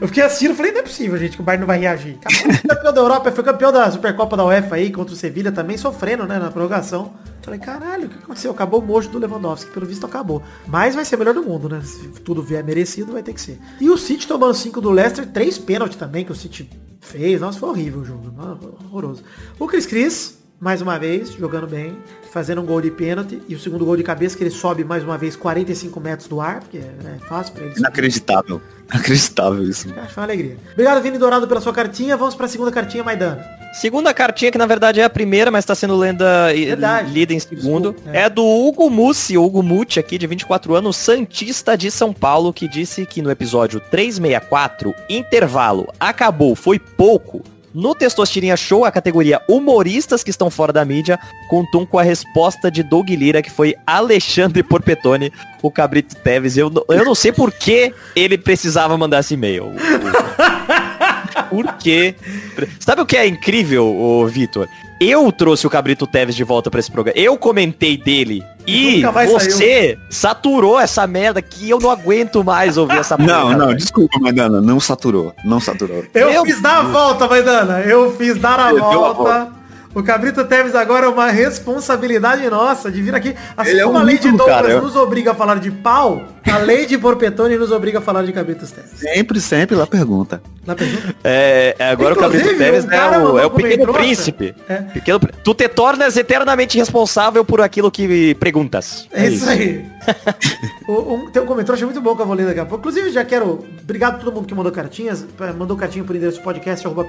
Eu fiquei assistindo falei, não é possível, gente, que o Bayern não vai reagir. Acabou, campeão da Europa, foi campeão da Supercopa da UEFA aí, contra o Sevilha também, sofrendo, né, na prorrogação. Falei, caralho, o que aconteceu? Acabou o mojo do Lewandowski, pelo visto acabou. Mas vai ser melhor do mundo, né? Se tudo vier merecido, vai ter que ser. E o City tomando 5 do Leicester, três pênaltis também que o City fez. Nossa, foi horrível o jogo. Horroroso. O Cris Cris, mais uma vez, jogando bem, fazendo um gol de pênalti. E o segundo gol de cabeça, que ele sobe mais uma vez 45 metros do ar, porque é fácil pra ele. subir. Inacreditável. *laughs* Inacreditável isso. Acho que foi uma alegria. Obrigado, Vini Dourado, pela sua cartinha. Vamos pra segunda cartinha, Maidana. Segunda cartinha, que na verdade é a primeira, mas tá sendo lenda, e- Verdade. lida em segundo. Desculpa, é. é. do Hugo Mussi, Hugo Mucci aqui, de 24 anos, Santista de São Paulo, que disse que no episódio 364, intervalo, acabou, foi pouco. No Testosterinha Show, a categoria Humoristas que estão fora da mídia, contou com a resposta de Doug Lira, que foi Alexandre Porpetone, o Cabrito Teves. Eu, não- eu não sei por que ele precisava mandar esse e-mail. *laughs* Por quê? Sabe o que é incrível, Vitor? Eu trouxe o Cabrito Teves de volta pra esse programa. Eu comentei dele. E você saturou essa merda que eu não aguento mais ouvir essa *laughs* Não, porra, não, velho. desculpa, Maidana. Não saturou. Não saturou. Eu Meu fiz dar a volta, Maidana. Eu fiz dar a Ele deu a volta. O Cabrito Teves agora é uma responsabilidade nossa de vir aqui. Assim Ele é como um a lei de ídolo, Douglas cara. nos obriga a falar de pau, a lei de Porpetone nos obriga a falar de Cabritos Teves. Sempre, sempre lá pergunta. Na pergunta? É, é, agora Inclusive, o Cabrito Teves um é o, é o pequeno príncipe. É. Pequeno tu te tornas eternamente responsável por aquilo que perguntas. É isso aí. *laughs* O- um- tem um comentário, achei muito bom que eu vou ler daqui a pouco. Inclusive, já quero. Obrigado a todo mundo que mandou cartinhas. Mandou cartinha por endereço podcast arroba.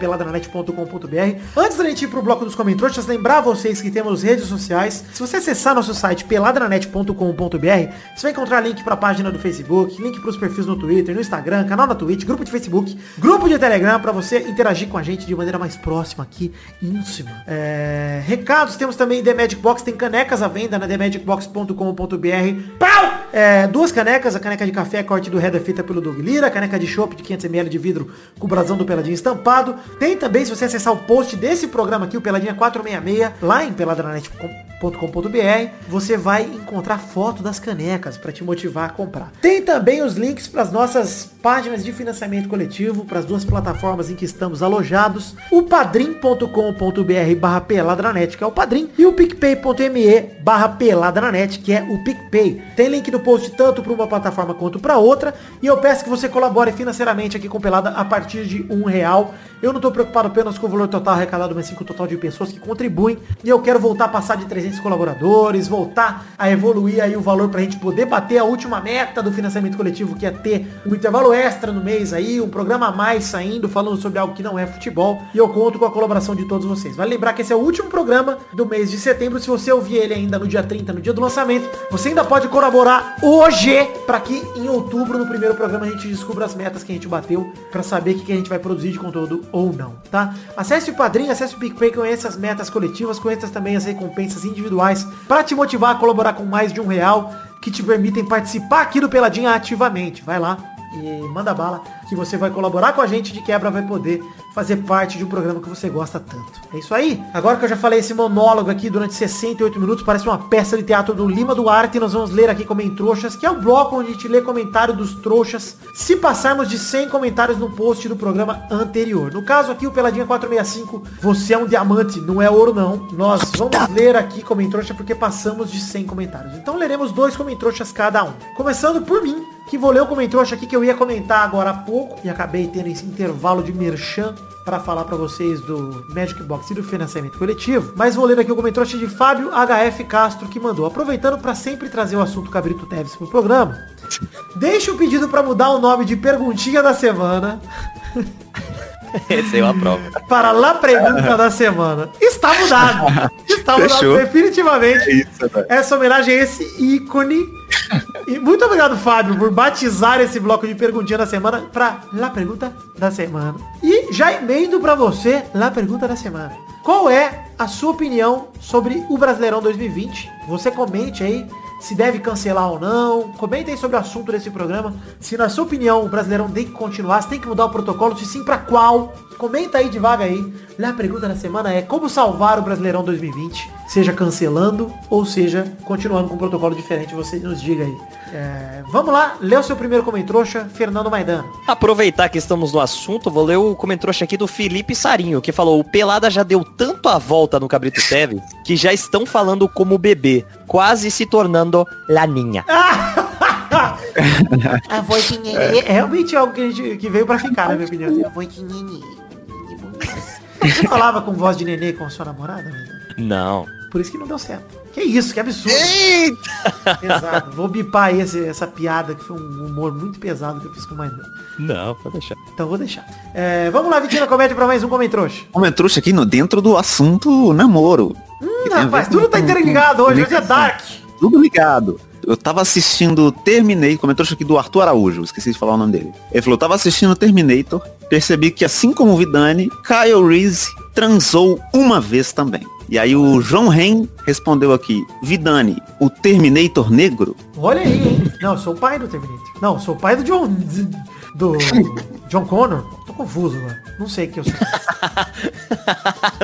Antes da gente ir pro bloco dos comentários, lembrar vocês que temos redes sociais. Se você acessar nosso site peladranet.com.br, você vai encontrar link pra página do Facebook, link pros perfis no Twitter, no Instagram, canal na Twitch, grupo de Facebook, grupo de Telegram, pra você interagir com a gente de maneira mais próxima aqui, íntima. É, Recados, temos também The Magic Box, tem canecas à venda na themagicbox.com.br. Pau! É, duas canecas, a caneca de café, corte do Header feita pelo Doug Lira, a caneca de chopp de 500ml de vidro com o brasão do Peladinha estampado. Tem também, se você acessar o post desse programa aqui, o Peladinha 466, lá em peladranet.com.br, você vai encontrar foto das canecas para te motivar a comprar. Tem também os links para as nossas páginas de financiamento coletivo, para as duas plataformas em que estamos alojados, o padrim.com.br barra peladranet, que é o Padrim, e o picpay.me barra peladranet, que é o PicPay. Tem link no post tanto para uma plataforma quanto para outra, e eu peço que você colabore financeiramente aqui com Pelada a partir de um real. Eu não estou preocupado apenas com o valor total arrecadado, mas sim com o total de pessoas que contribuem, e eu quero voltar a passar de 300 agentes colaboradores, voltar a evoluir aí o valor pra gente poder bater a última meta do financiamento coletivo, que é ter um intervalo extra no mês aí, um programa a mais saindo, falando sobre algo que não é futebol. E eu conto com a colaboração de todos vocês. Vale lembrar que esse é o último programa do mês de setembro. Se você ouvir ele ainda no dia 30, no dia do lançamento, você ainda pode colaborar hoje para que em outubro, no primeiro programa, a gente descubra as metas que a gente bateu para saber o que, que a gente vai produzir de conteúdo ou não, tá? Acesse o Padrinho, acesse o PicPay, conheça as metas coletivas, conheça também as recompensas individuais para te motivar a colaborar com mais de um real que te permitem participar aqui do Peladinha ativamente. Vai lá e manda bala que você vai colaborar com a gente de quebra vai poder fazer parte de um programa que você gosta tanto. É isso aí. Agora que eu já falei esse monólogo aqui durante 68 minutos, parece uma peça de teatro do Lima Duarte, nós vamos ler aqui como em trouxas, que é o bloco onde a gente lê comentário dos trouxas, se passarmos de 100 comentários no post do programa anterior. No caso aqui, o Peladinha 465, você é um diamante, não é ouro não. Nós vamos ler aqui como em trouxa porque passamos de 100 comentários. Então leremos dois como em trouxas cada um. Começando por mim, que vou ler o comentário aqui que eu ia comentar agora há pouco e acabei tendo esse intervalo de merchan para falar para vocês do Magic Box e do financiamento coletivo, mas vou ler aqui o comentário de Fábio HF Castro que mandou, aproveitando para sempre trazer o assunto Cabrito Teves pro programa. Deixa o pedido para mudar o nome de perguntinha da semana *laughs* *laughs* Esse eu aprovo. *laughs* para lá pergunta da semana. Está mudado. Está mudado Fechou. definitivamente. É isso. Essa homenagem a esse ícone. E muito obrigado, Fábio, por batizar esse bloco de perguntinha da semana pra La Pergunta da Semana. E já emendo pra você La Pergunta da Semana. Qual é a sua opinião sobre o Brasileirão 2020? Você comente aí se deve cancelar ou não. Comente aí sobre o assunto desse programa. Se na sua opinião o Brasileirão tem que continuar, se tem que mudar o protocolo, se sim pra qual. Comenta aí devagar aí. A pergunta da semana é como salvar o Brasileirão 2020? Seja cancelando ou seja continuando com um protocolo diferente, você nos diga aí. É, vamos lá, lê o seu primeiro comentrouxa, Fernando Maidana. Aproveitar que estamos no assunto, vou ler o comentário aqui do Felipe Sarinho, que falou, o Pelada já deu tanto a volta no Cabrito Teves, que já estão falando como bebê, quase se tornando laninha. *laughs* A voz de nenê. É, é realmente algo que, a gente, que veio pra ficar, na minha opinião. A voz de nenê. Você falava com voz de nenê com a sua namorada, Maidana? Não. Por isso que não deu certo. Que isso, que absurdo. Exato. Vou bipar aí esse- essa piada, que foi um humor muito pesado que eu fiz com o Maidana. Não, pode deixar. Então vou deixar. É, vamos lá, Vitinho da Comédia, pra mais um Comentrouxa. Comentrouxa aqui no, dentro do assunto namoro. Hum, rapaz, com- tudo tá com- interligado com hoje, hoje é. Dark. Tudo ligado. Eu tava assistindo Terminator, comentário aqui do Arthur Araújo, esqueci de falar o nome dele. Ele falou, tava assistindo Terminator, percebi que assim como o Vidani, Kyle Reese transou uma vez também. E aí o João Ren respondeu aqui, Vidani, o Terminator negro? Olha aí, hein? Não, sou o pai do Terminator. Não, sou o pai do John... Do John Connor. Confuso agora. Não sei o que eu sou.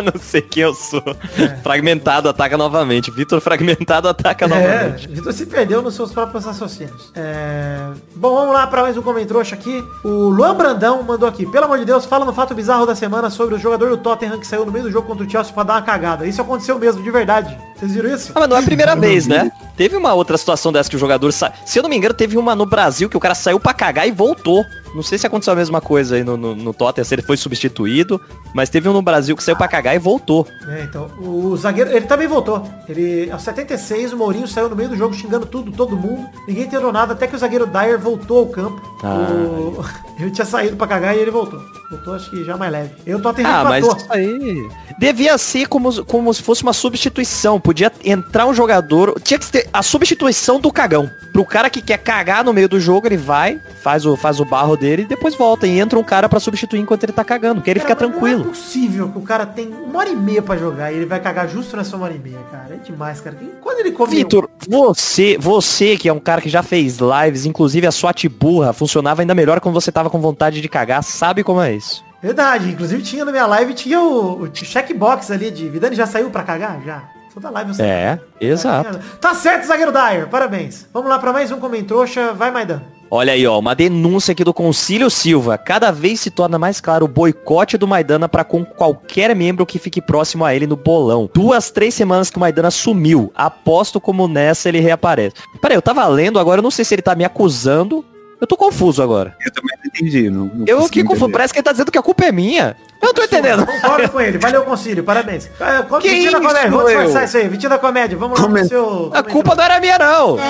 não sei quem eu sou. *laughs* Fragmentado ataca novamente. Vitor Fragmentado ataca É, novamente. Vitor se perdeu nos seus próprios raciocínios. É... Bom, vamos lá para mais um comentrouxa aqui. O Luan Brandão mandou aqui. Pelo amor de Deus, fala no fato bizarro da semana sobre o jogador do Tottenham que saiu no meio do jogo contra o Chelsea pra dar uma cagada. Isso aconteceu mesmo, de verdade. Vocês viram isso? Ah, mas não é a primeira vez, né? Teve uma outra situação dessa que o jogador sa... Se eu não me engano, teve uma no Brasil que o cara saiu pra cagar e voltou. Não sei se aconteceu a mesma coisa aí no, no, no Tottenham, se ele foi substituído, mas teve um no Brasil que saiu pra cagar e voltou. É, então, o zagueiro, ele também voltou. Ele, aos 76, o Mourinho saiu no meio do jogo xingando tudo, todo mundo. Ninguém entendeu nada, até que o zagueiro Dyer voltou ao campo. Ah. O- *laughs* Ele tinha saído pra cagar e ele voltou. Voltou, acho que já mais leve. Eu tô até Ah, mas isso aí devia ser como, como se fosse uma substituição. Podia entrar um jogador. Tinha que ter a substituição do cagão. Pro cara que quer cagar no meio do jogo, ele vai, faz o, faz o barro dele e depois volta. E entra um cara pra substituir enquanto ele tá cagando, porque ele fica Cara, tranquilo. Não é possível que o cara tem uma hora e meia pra jogar e ele vai cagar justo nessa uma hora e meia, cara. É demais, cara. E Quando ele come... Vitor, você, você que é um cara que já fez lives, inclusive a sua burra funcionava ainda melhor quando você tava com vontade de cagar, sabe como é isso? Verdade, inclusive tinha na minha live, tinha o, o checkbox ali de Vidani já saiu pra cagar? Já. Toda live você É, exato. Tá certo, zagueiro Dyer. Parabéns. Vamos lá pra mais um comentrouxa. Vai, Maidan. Olha aí, ó, uma denúncia aqui do Concílio Silva. Cada vez se torna mais claro o boicote do Maidana para com qualquer membro que fique próximo a ele no bolão. Duas, três semanas que o Maidana sumiu. Aposto como nessa ele reaparece. Peraí, eu tava lendo agora, eu não sei se ele tá me acusando. Eu tô confuso agora. Eu também entendi. Não, não Eu que confuso. Parece que ele tá dizendo que a culpa é minha. Eu não tô entendendo. Concordo com ele. Valeu, concílio. Parabéns. É, como Que Vitinho da isso, comédia. Vamos disfarçar isso aí. Vitinho da comédia. Vamos lá Comen- pro seu... A culpa não era minha, não. *laughs*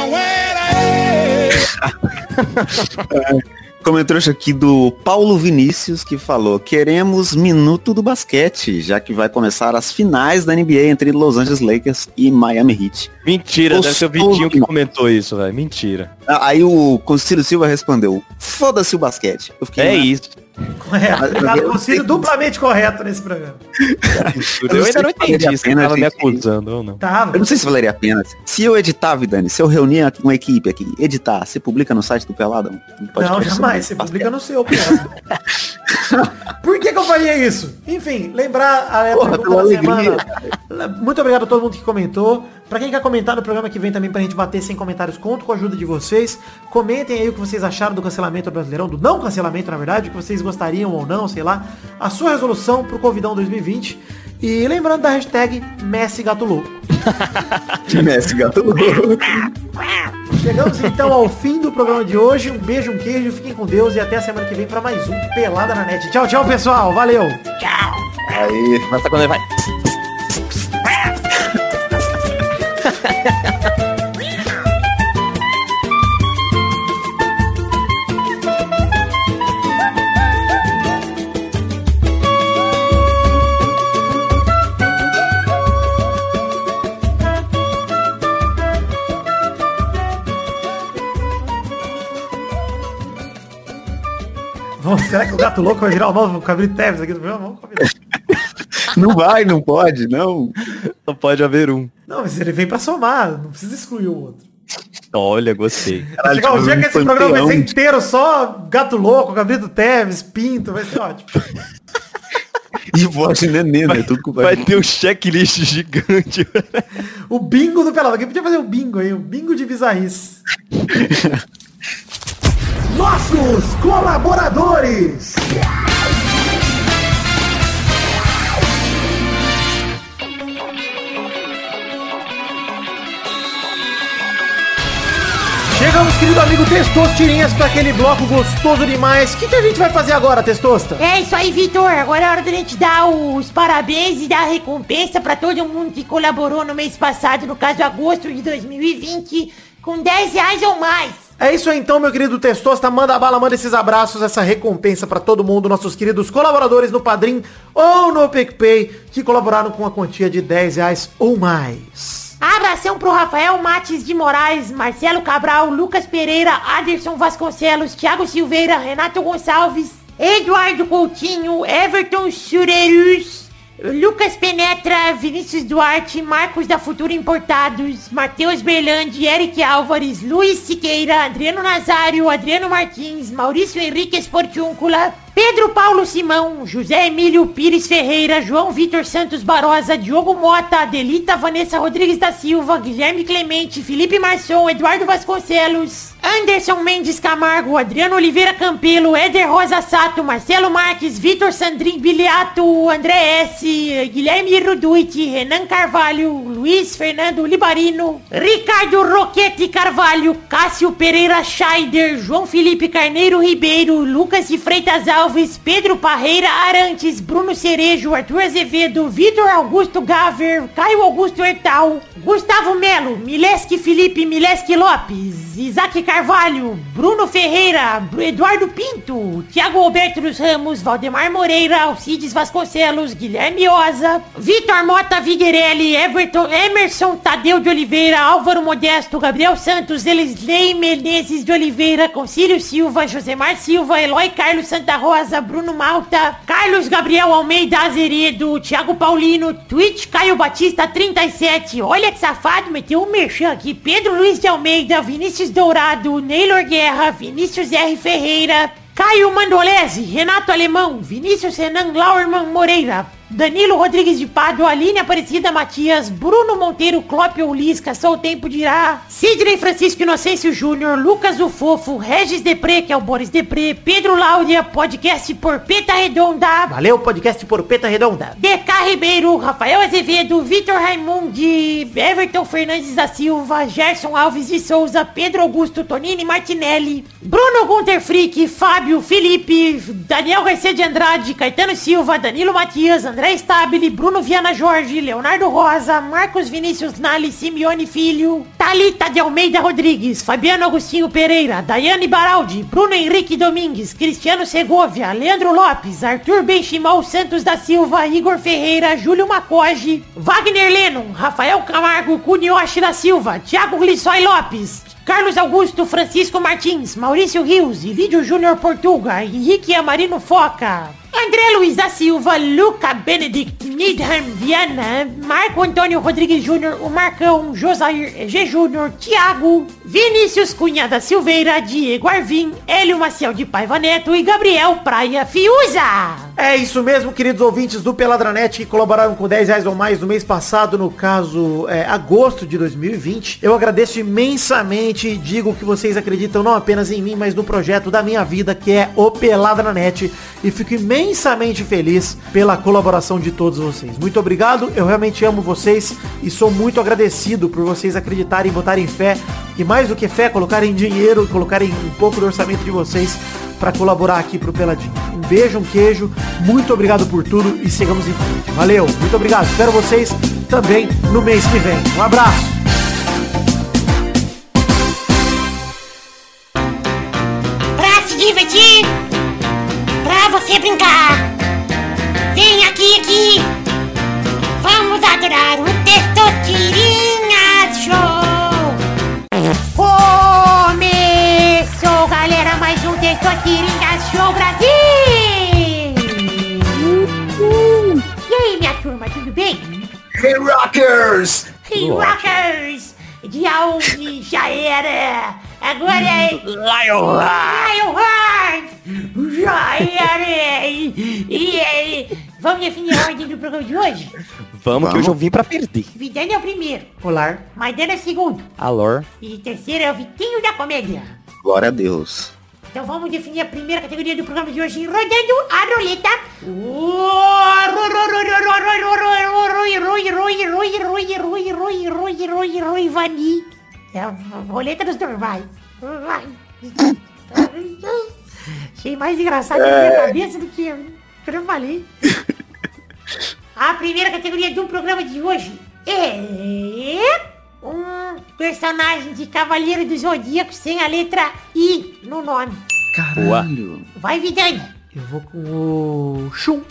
*laughs* Comentário aqui do Paulo Vinícius que falou: queremos minuto do basquete, já que vai começar as finais da NBA entre Los Angeles Lakers e Miami Heat. Mentira, deve ser o. Vitinho que comentou isso, velho. Mentira. Ah, Aí o Concílio Silva respondeu: foda-se o basquete. Fiquei, É "Né?" isso. Correto. Eu sei- duplamente correto nesse programa. Eu ainda não entendi se pena, tava me gente. acusando ou não. Tava. Eu não sei se valeria a pena. Se eu editar, Vidani, se eu reunir uma equipe aqui, editar, você publica no site do Peladão? Não, jamais. Você publica no seu. *laughs* Por que, que eu faria isso? Enfim, lembrar a Porra, pergunta da alegria. semana. Muito obrigado a todo mundo que comentou. Pra quem quer comentar no programa que vem também pra gente bater sem comentários, conto com a ajuda de vocês. Comentem aí o que vocês acharam do cancelamento do Brasileirão, do não cancelamento, na verdade, o que vocês gostariam ou não, sei lá. A sua resolução pro Convidão 2020. E lembrando da hashtag Messi Gato Louco. *laughs* Messi Gato Louco. Chegamos então ao fim do programa de hoje. Um beijo, um queijo, fiquem com Deus e até a semana que vem pra mais um Pelada na Net. Tchau, tchau, pessoal. Valeu! Aí. Mas tá quando ele vai. Será que o gato louco vai virar o novo Cabrito Teves aqui do programa? Vamos combinar. Não vai, não pode, não. Só pode haver um. Não, mas ele vem pra somar, não precisa excluir o outro. Olha, gostei. Vai chegar um tipo, dia que um esse programa vai ser inteiro só gato louco, Cabrito Teves, Pinto, vai ser ótimo. E voz de nenê, né? Tudo com Vai ter um checklist gigante. *laughs* O bingo do Pelado. Alguém podia fazer o bingo aí, o bingo de bizarrice. Nossos colaboradores! Chegamos, querido amigo Testostirinhas, para aquele bloco gostoso demais. O que, que a gente vai fazer agora, Testosta? É isso aí, Vitor. Agora é hora da gente dar os parabéns e dar a recompensa pra todo mundo que colaborou no mês passado, no caso agosto de 2020, com 10 reais ou mais. É isso aí então, meu querido Testosta. Manda a bala, manda esses abraços, essa recompensa pra todo mundo, nossos queridos colaboradores no Padrim ou no PicPay, que colaboraram com a quantia de 10 reais ou mais. Abração pro Rafael Mates de Moraes, Marcelo Cabral, Lucas Pereira, Aderson Vasconcelos, Thiago Silveira, Renato Gonçalves, Eduardo Coutinho, Everton Surerus, Lucas Penetra, Vinícius Duarte, Marcos da Futura Importados, Matheus Berlandi, Eric Álvares, Luiz Siqueira, Adriano Nazário, Adriano Martins, Maurício Henrique Esportiúncula, Pedro Paulo Simão, José Emílio Pires Ferreira, João Vitor Santos Barosa, Diogo Mota, Adelita Vanessa Rodrigues da Silva, Guilherme Clemente, Felipe Marçom, Eduardo Vasconcelos, Anderson Mendes Camargo, Adriano Oliveira Campelo, Éder Rosa Sato, Marcelo Marques, Vitor Sandrin Biliato, André S, Guilherme Ruduit, Renan Carvalho, Luiz Fernando Libarino, Ricardo Roquete Carvalho, Cássio Pereira Scheider, João Felipe Carneiro Ribeiro, Lucas de Freitas Alves, Pedro Parreira Arantes, Bruno Cerejo, Arthur Azevedo, Vitor Augusto Gaver, Caio Augusto Hertal, Gustavo Melo, Mileski Felipe Mileski Lopes, Isaac Carvalho, Bruno Ferreira, Eduardo Pinto, Thiago Alberto dos Ramos, Valdemar Moreira, Alcides Vasconcelos, Guilherme Oza, Vitor Mota Viguerelli, Everton, Emerson Tadeu de Oliveira, Álvaro Modesto, Gabriel Santos, Elisley Menezes de Oliveira, Concílio Silva, Josemar Silva, Eloy Carlos Santa Rosa, Bruno Malta, Carlos Gabriel Almeida Azeredo, Thiago Paulino, Twitch Caio Batista 37, olha que safado, meteu um merchan aqui, Pedro Luiz de Almeida, Vinícius Dourado, Neylor Guerra, Vinícius R. Ferreira, Caio Mandolese, Renato Alemão, Vinícius Renan Lauerman Moreira, Danilo Rodrigues de Pádua, Aline Aparecida Matias, Bruno Monteiro, Clópio Lisca, Só o Tempo dirá, Sidney Francisco Inocêncio Júnior, Lucas o Fofo, Regis Depré, que é o Boris Depré, Pedro Láudia, podcast por Peta Redonda, Valeu, podcast por Peta Redonda. DK Ribeiro, Rafael Azevedo, Vitor Raimundi, Everton Fernandes da Silva, Gerson Alves de Souza, Pedro Augusto Tonini Martinelli, Bruno Gunter Frick, Fábio, Felipe, Daniel Garcia de Andrade, Caetano Silva, Danilo Matias, André Stabile, Bruno Viana Jorge, Leonardo Rosa, Marcos Vinícius Nali, Simeone Filho, Talita de Almeida Rodrigues, Fabiano Agostinho Pereira, Daiane Baraldi, Bruno Henrique Domingues, Cristiano Segovia, Leandro Lopes, Arthur Benchimol Santos da Silva, Igor Ferreira, Júlio Macoge, Wagner Lennon, Rafael Camargo, Cunioche da Silva, Thiago Glissói Lopes, Carlos Augusto Francisco Martins, Maurício Rios, Lídio Júnior Portuga, Henrique Amarino Foca, André Luiz da Silva, Luca Benedict, Needham Viana, Marco Antônio Rodrigues Júnior, o Marcão, Josair G. Júnior, Thiago, Vinícius Cunha da Silveira, Diego Arvim, Hélio Maciel de Paiva Neto e Gabriel Praia Fiuza. É isso mesmo, queridos ouvintes do Peladranet que colaboraram com 10 reais ou mais no mês passado, no caso, é, agosto de 2020. Eu agradeço imensamente e digo que vocês acreditam não apenas em mim, mas no projeto da minha vida, que é o Peladranet. E fico imensamente feliz pela colaboração de todos vocês. Muito obrigado, eu realmente amo vocês e sou muito agradecido por vocês acreditarem, botarem fé e mais do que fé, colocarem dinheiro, colocarem um pouco do orçamento de vocês para colaborar aqui pro Peladinho. Um beijo, um queijo, muito obrigado por tudo e sigamos em frente. Valeu, muito obrigado. Espero vocês também no mês que vem. Um abraço. Brincar. Vem aqui, aqui. Vamos adorar o Testosterinha Show. Começou, galera, mais um Testosterinha Show Brasil. E aí, minha turma, tudo bem? Hey Rockers! Hey, Rockers! Dia 11 já era! Agora é... Lionheart! Já era! E, e, e, vamos definir a ordem do programa de hoje? Vamos, que hoje eu vim pra perder. Vidani é o primeiro, Olá. Maidana é o segundo, Alor. e terceiro é o Vitinho da Comédia. Glória a Deus. Então vamos definir a primeira categoria do programa de hoje, rodando a roleta. Vani. É a roleta dos normais. Achei mais engraçado na minha cabeça do que eu, que eu falei. *laughs* A primeira categoria do programa de hoje é um personagem de Cavaleiro do Zodíaco sem a letra I no nome. Caralho. Vai, Vidani. Eu vou com o Shun.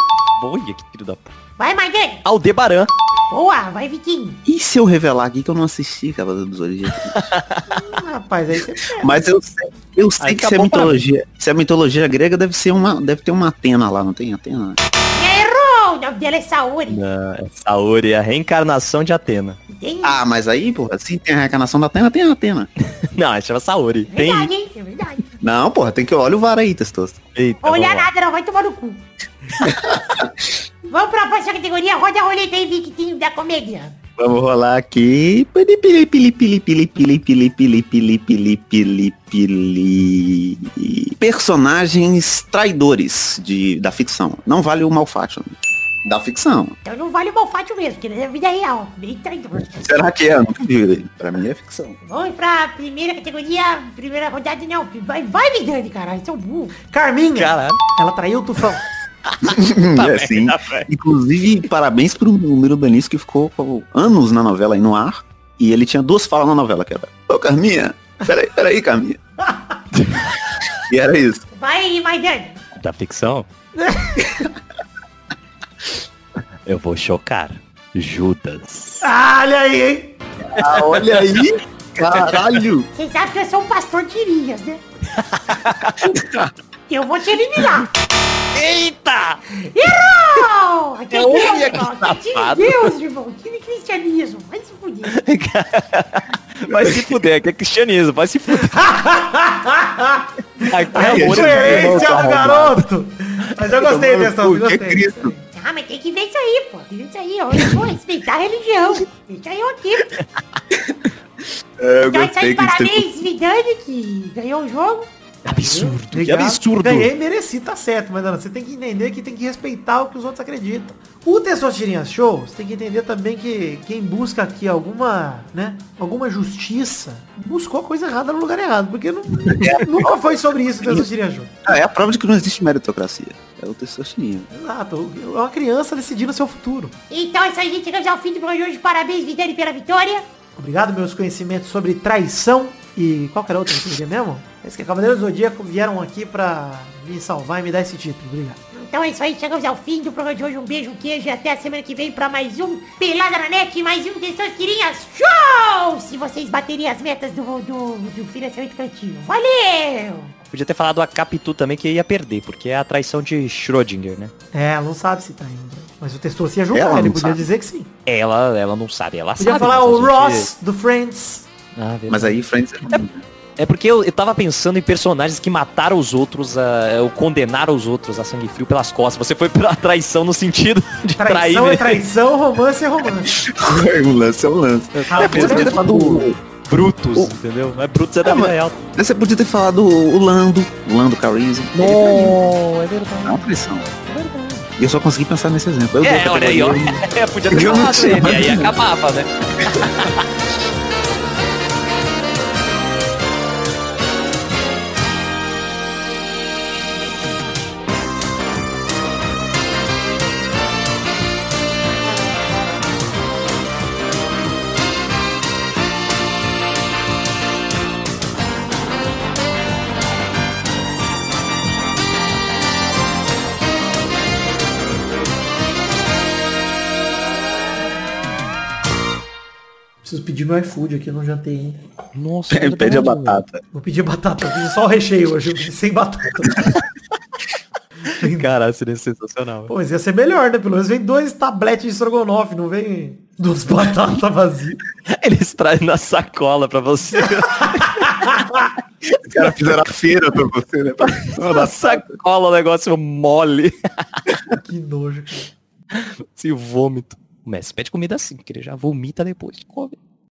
Olha que filho da p... Vai, Maidani. Aldebaran. Boa, vai, Vitinho. E se eu revelar aqui que eu não assisti Cavaleiro dos Zodíaco? Hum, *laughs* Rapaz, aí você *laughs* Mas eu sei, eu sei Aí que se a acabou pra mitologia, se a mitologia grega deve ser uma, deve ter uma Atena lá, não tem Atena? Nome dela é Saori. Não, é Saori, a reencarnação de Atena. Entende? Ah, mas aí, porra, se tem a reencarnação da Atena, tem a Atena. Não, ela chama Saori. Tem. verdade, hein? É verdade. Não, porra, tem que olhar o VAR aí, testoso. Eita, Olha vamos lá. nada, não. Vai tomar no cu. Vamos pra próxima categoria. Roda a roleta aí, Vitinho da Comédia. Vamos rolar aqui. Pili, pili, pili, pili, pili, pili, pili, pili, pili, pili, pili, pili. Personagens traidores de, da ficção. Não vale o malfátio. Da ficção. Então não vale o malfátio mesmo, que ele é vida real. Bem traidor. Será que é? Nunca vi. Pra mim é ficção. Vamos pra primeira categoria, primeira rodada, não. Vai, vai Vidani, caralho. Seu burro. Carminha. Caralho. Ela traiu o Tufão. *laughs* é sim. tá. Inclusive, parabéns pro Miro Benício que ficou anos na novela aí no ar. E ele tinha duas falas na novela, que era Ô Carminha, peraí, peraí, Carminha. *laughs* e era isso. Vai, Maidani. Da ficção? *laughs* eu vou chocar. Judas. Ah, olha aí, hein? Ah, olha aí. Caralho. Vocês sabem que eu sou um pastor de Irias, né? eu vou te eliminar. Eita! Errou! Aqui é Eu Deus, que irmão. É safado. Deus, irmão. Time cristianismo. Vai se fuder. *laughs* Vai se fuder, aqui é cristianismo, vai se fuder. *laughs* Aqui A é incoerência irmão, do tá arrombado. garoto. Mas eu gostei dessa, eu Porque é gostei. Cristo. Ah, mas tem que ver isso aí, aí, ó. Eu vou respeitar a religião. Deixa eu aqui. *laughs* É, eu Então, isso gostei aí, que parabéns, Vidani, que ganhou o jogo. Absurdo, que absurdo. Ganhei, mereci, tá certo. Mas, você tem que entender que tem que respeitar o que os outros acreditam. O Testosterinhas Show, você tem que entender também que quem busca aqui alguma, né, alguma justiça, buscou a coisa errada no lugar errado. Porque não- *laughs* nunca foi sobre isso o Testosterinhas Show. Ah, é a prova de que não existe meritocracia. É o testosterona. Exato. É uma criança decidindo o seu futuro. Então é isso aí, gente. Chegamos ao fim do programa de hoje. Parabéns, Vidani, pela vitória. Obrigado, meus conhecimentos sobre traição e qual que era a outra categoria mesmo? Esse que é Cavaleiros do Zodíaco vieram aqui pra me salvar e me dar esse título. Obrigado. Então é isso aí, chegamos ao fim do programa de hoje. Um beijo, um queijo e até a semana que vem pra mais um Pelada na Net, mais um Testosterinhas Show! Se vocês baterem as metas do, do, do financiamento coletivo. Valeu! Podia ter falado a Capitu também que ia perder, porque é a traição de Schrödinger, né? É, ela não sabe se tá indo. Mas o Testoso ia julgar, Ela ele podia sabe. dizer que sim. Ela, ela não sabe, ela Podia sabe. falar mas a o gente- Ross do Friends. Ah, verdade. Mas aí, Friends é ruim. É porque eu, eu tava pensando em personagens que mataram os outros, a, ou condenaram os outros a sangue frio pelas costas. Você foi pela *laughs* traição no sentido de trair. Traição né? é traição, romance é romance. *laughs* o lance é um lance. Ah, É, podia agora ter é falado o, Brutus, O- entendeu? Não é Brutus, é da Ah, vida mas- real. Você podia ter falado o, o Lando, o Lando Calrissian. Traiu. é É verdade. uma traição. E eu só consegui pensar nesse exemplo. Eu É, olha aí, ó. *laughs* É, podia ter não falado ele, mas- aí acabava, né? Meu iFood aqui, eu não jantei ainda. Nossa, Ele pede a batata. Vou pedir batata, eu pedi só o recheio hoje, sem batata. Cara, seria sensacional. Pô, mas ia ser melhor, né? Pelo menos vem dois tabletes de estrogonofe, não vem duas *laughs* batatas vazias. Eles trazem na sacola pra você. Os caras fizeram a feira pra você, né? na sacola, o negócio mole. Que nojo, cara. Esse vômito. O Messi pede comida assim, porque ele já vomita depois. Come.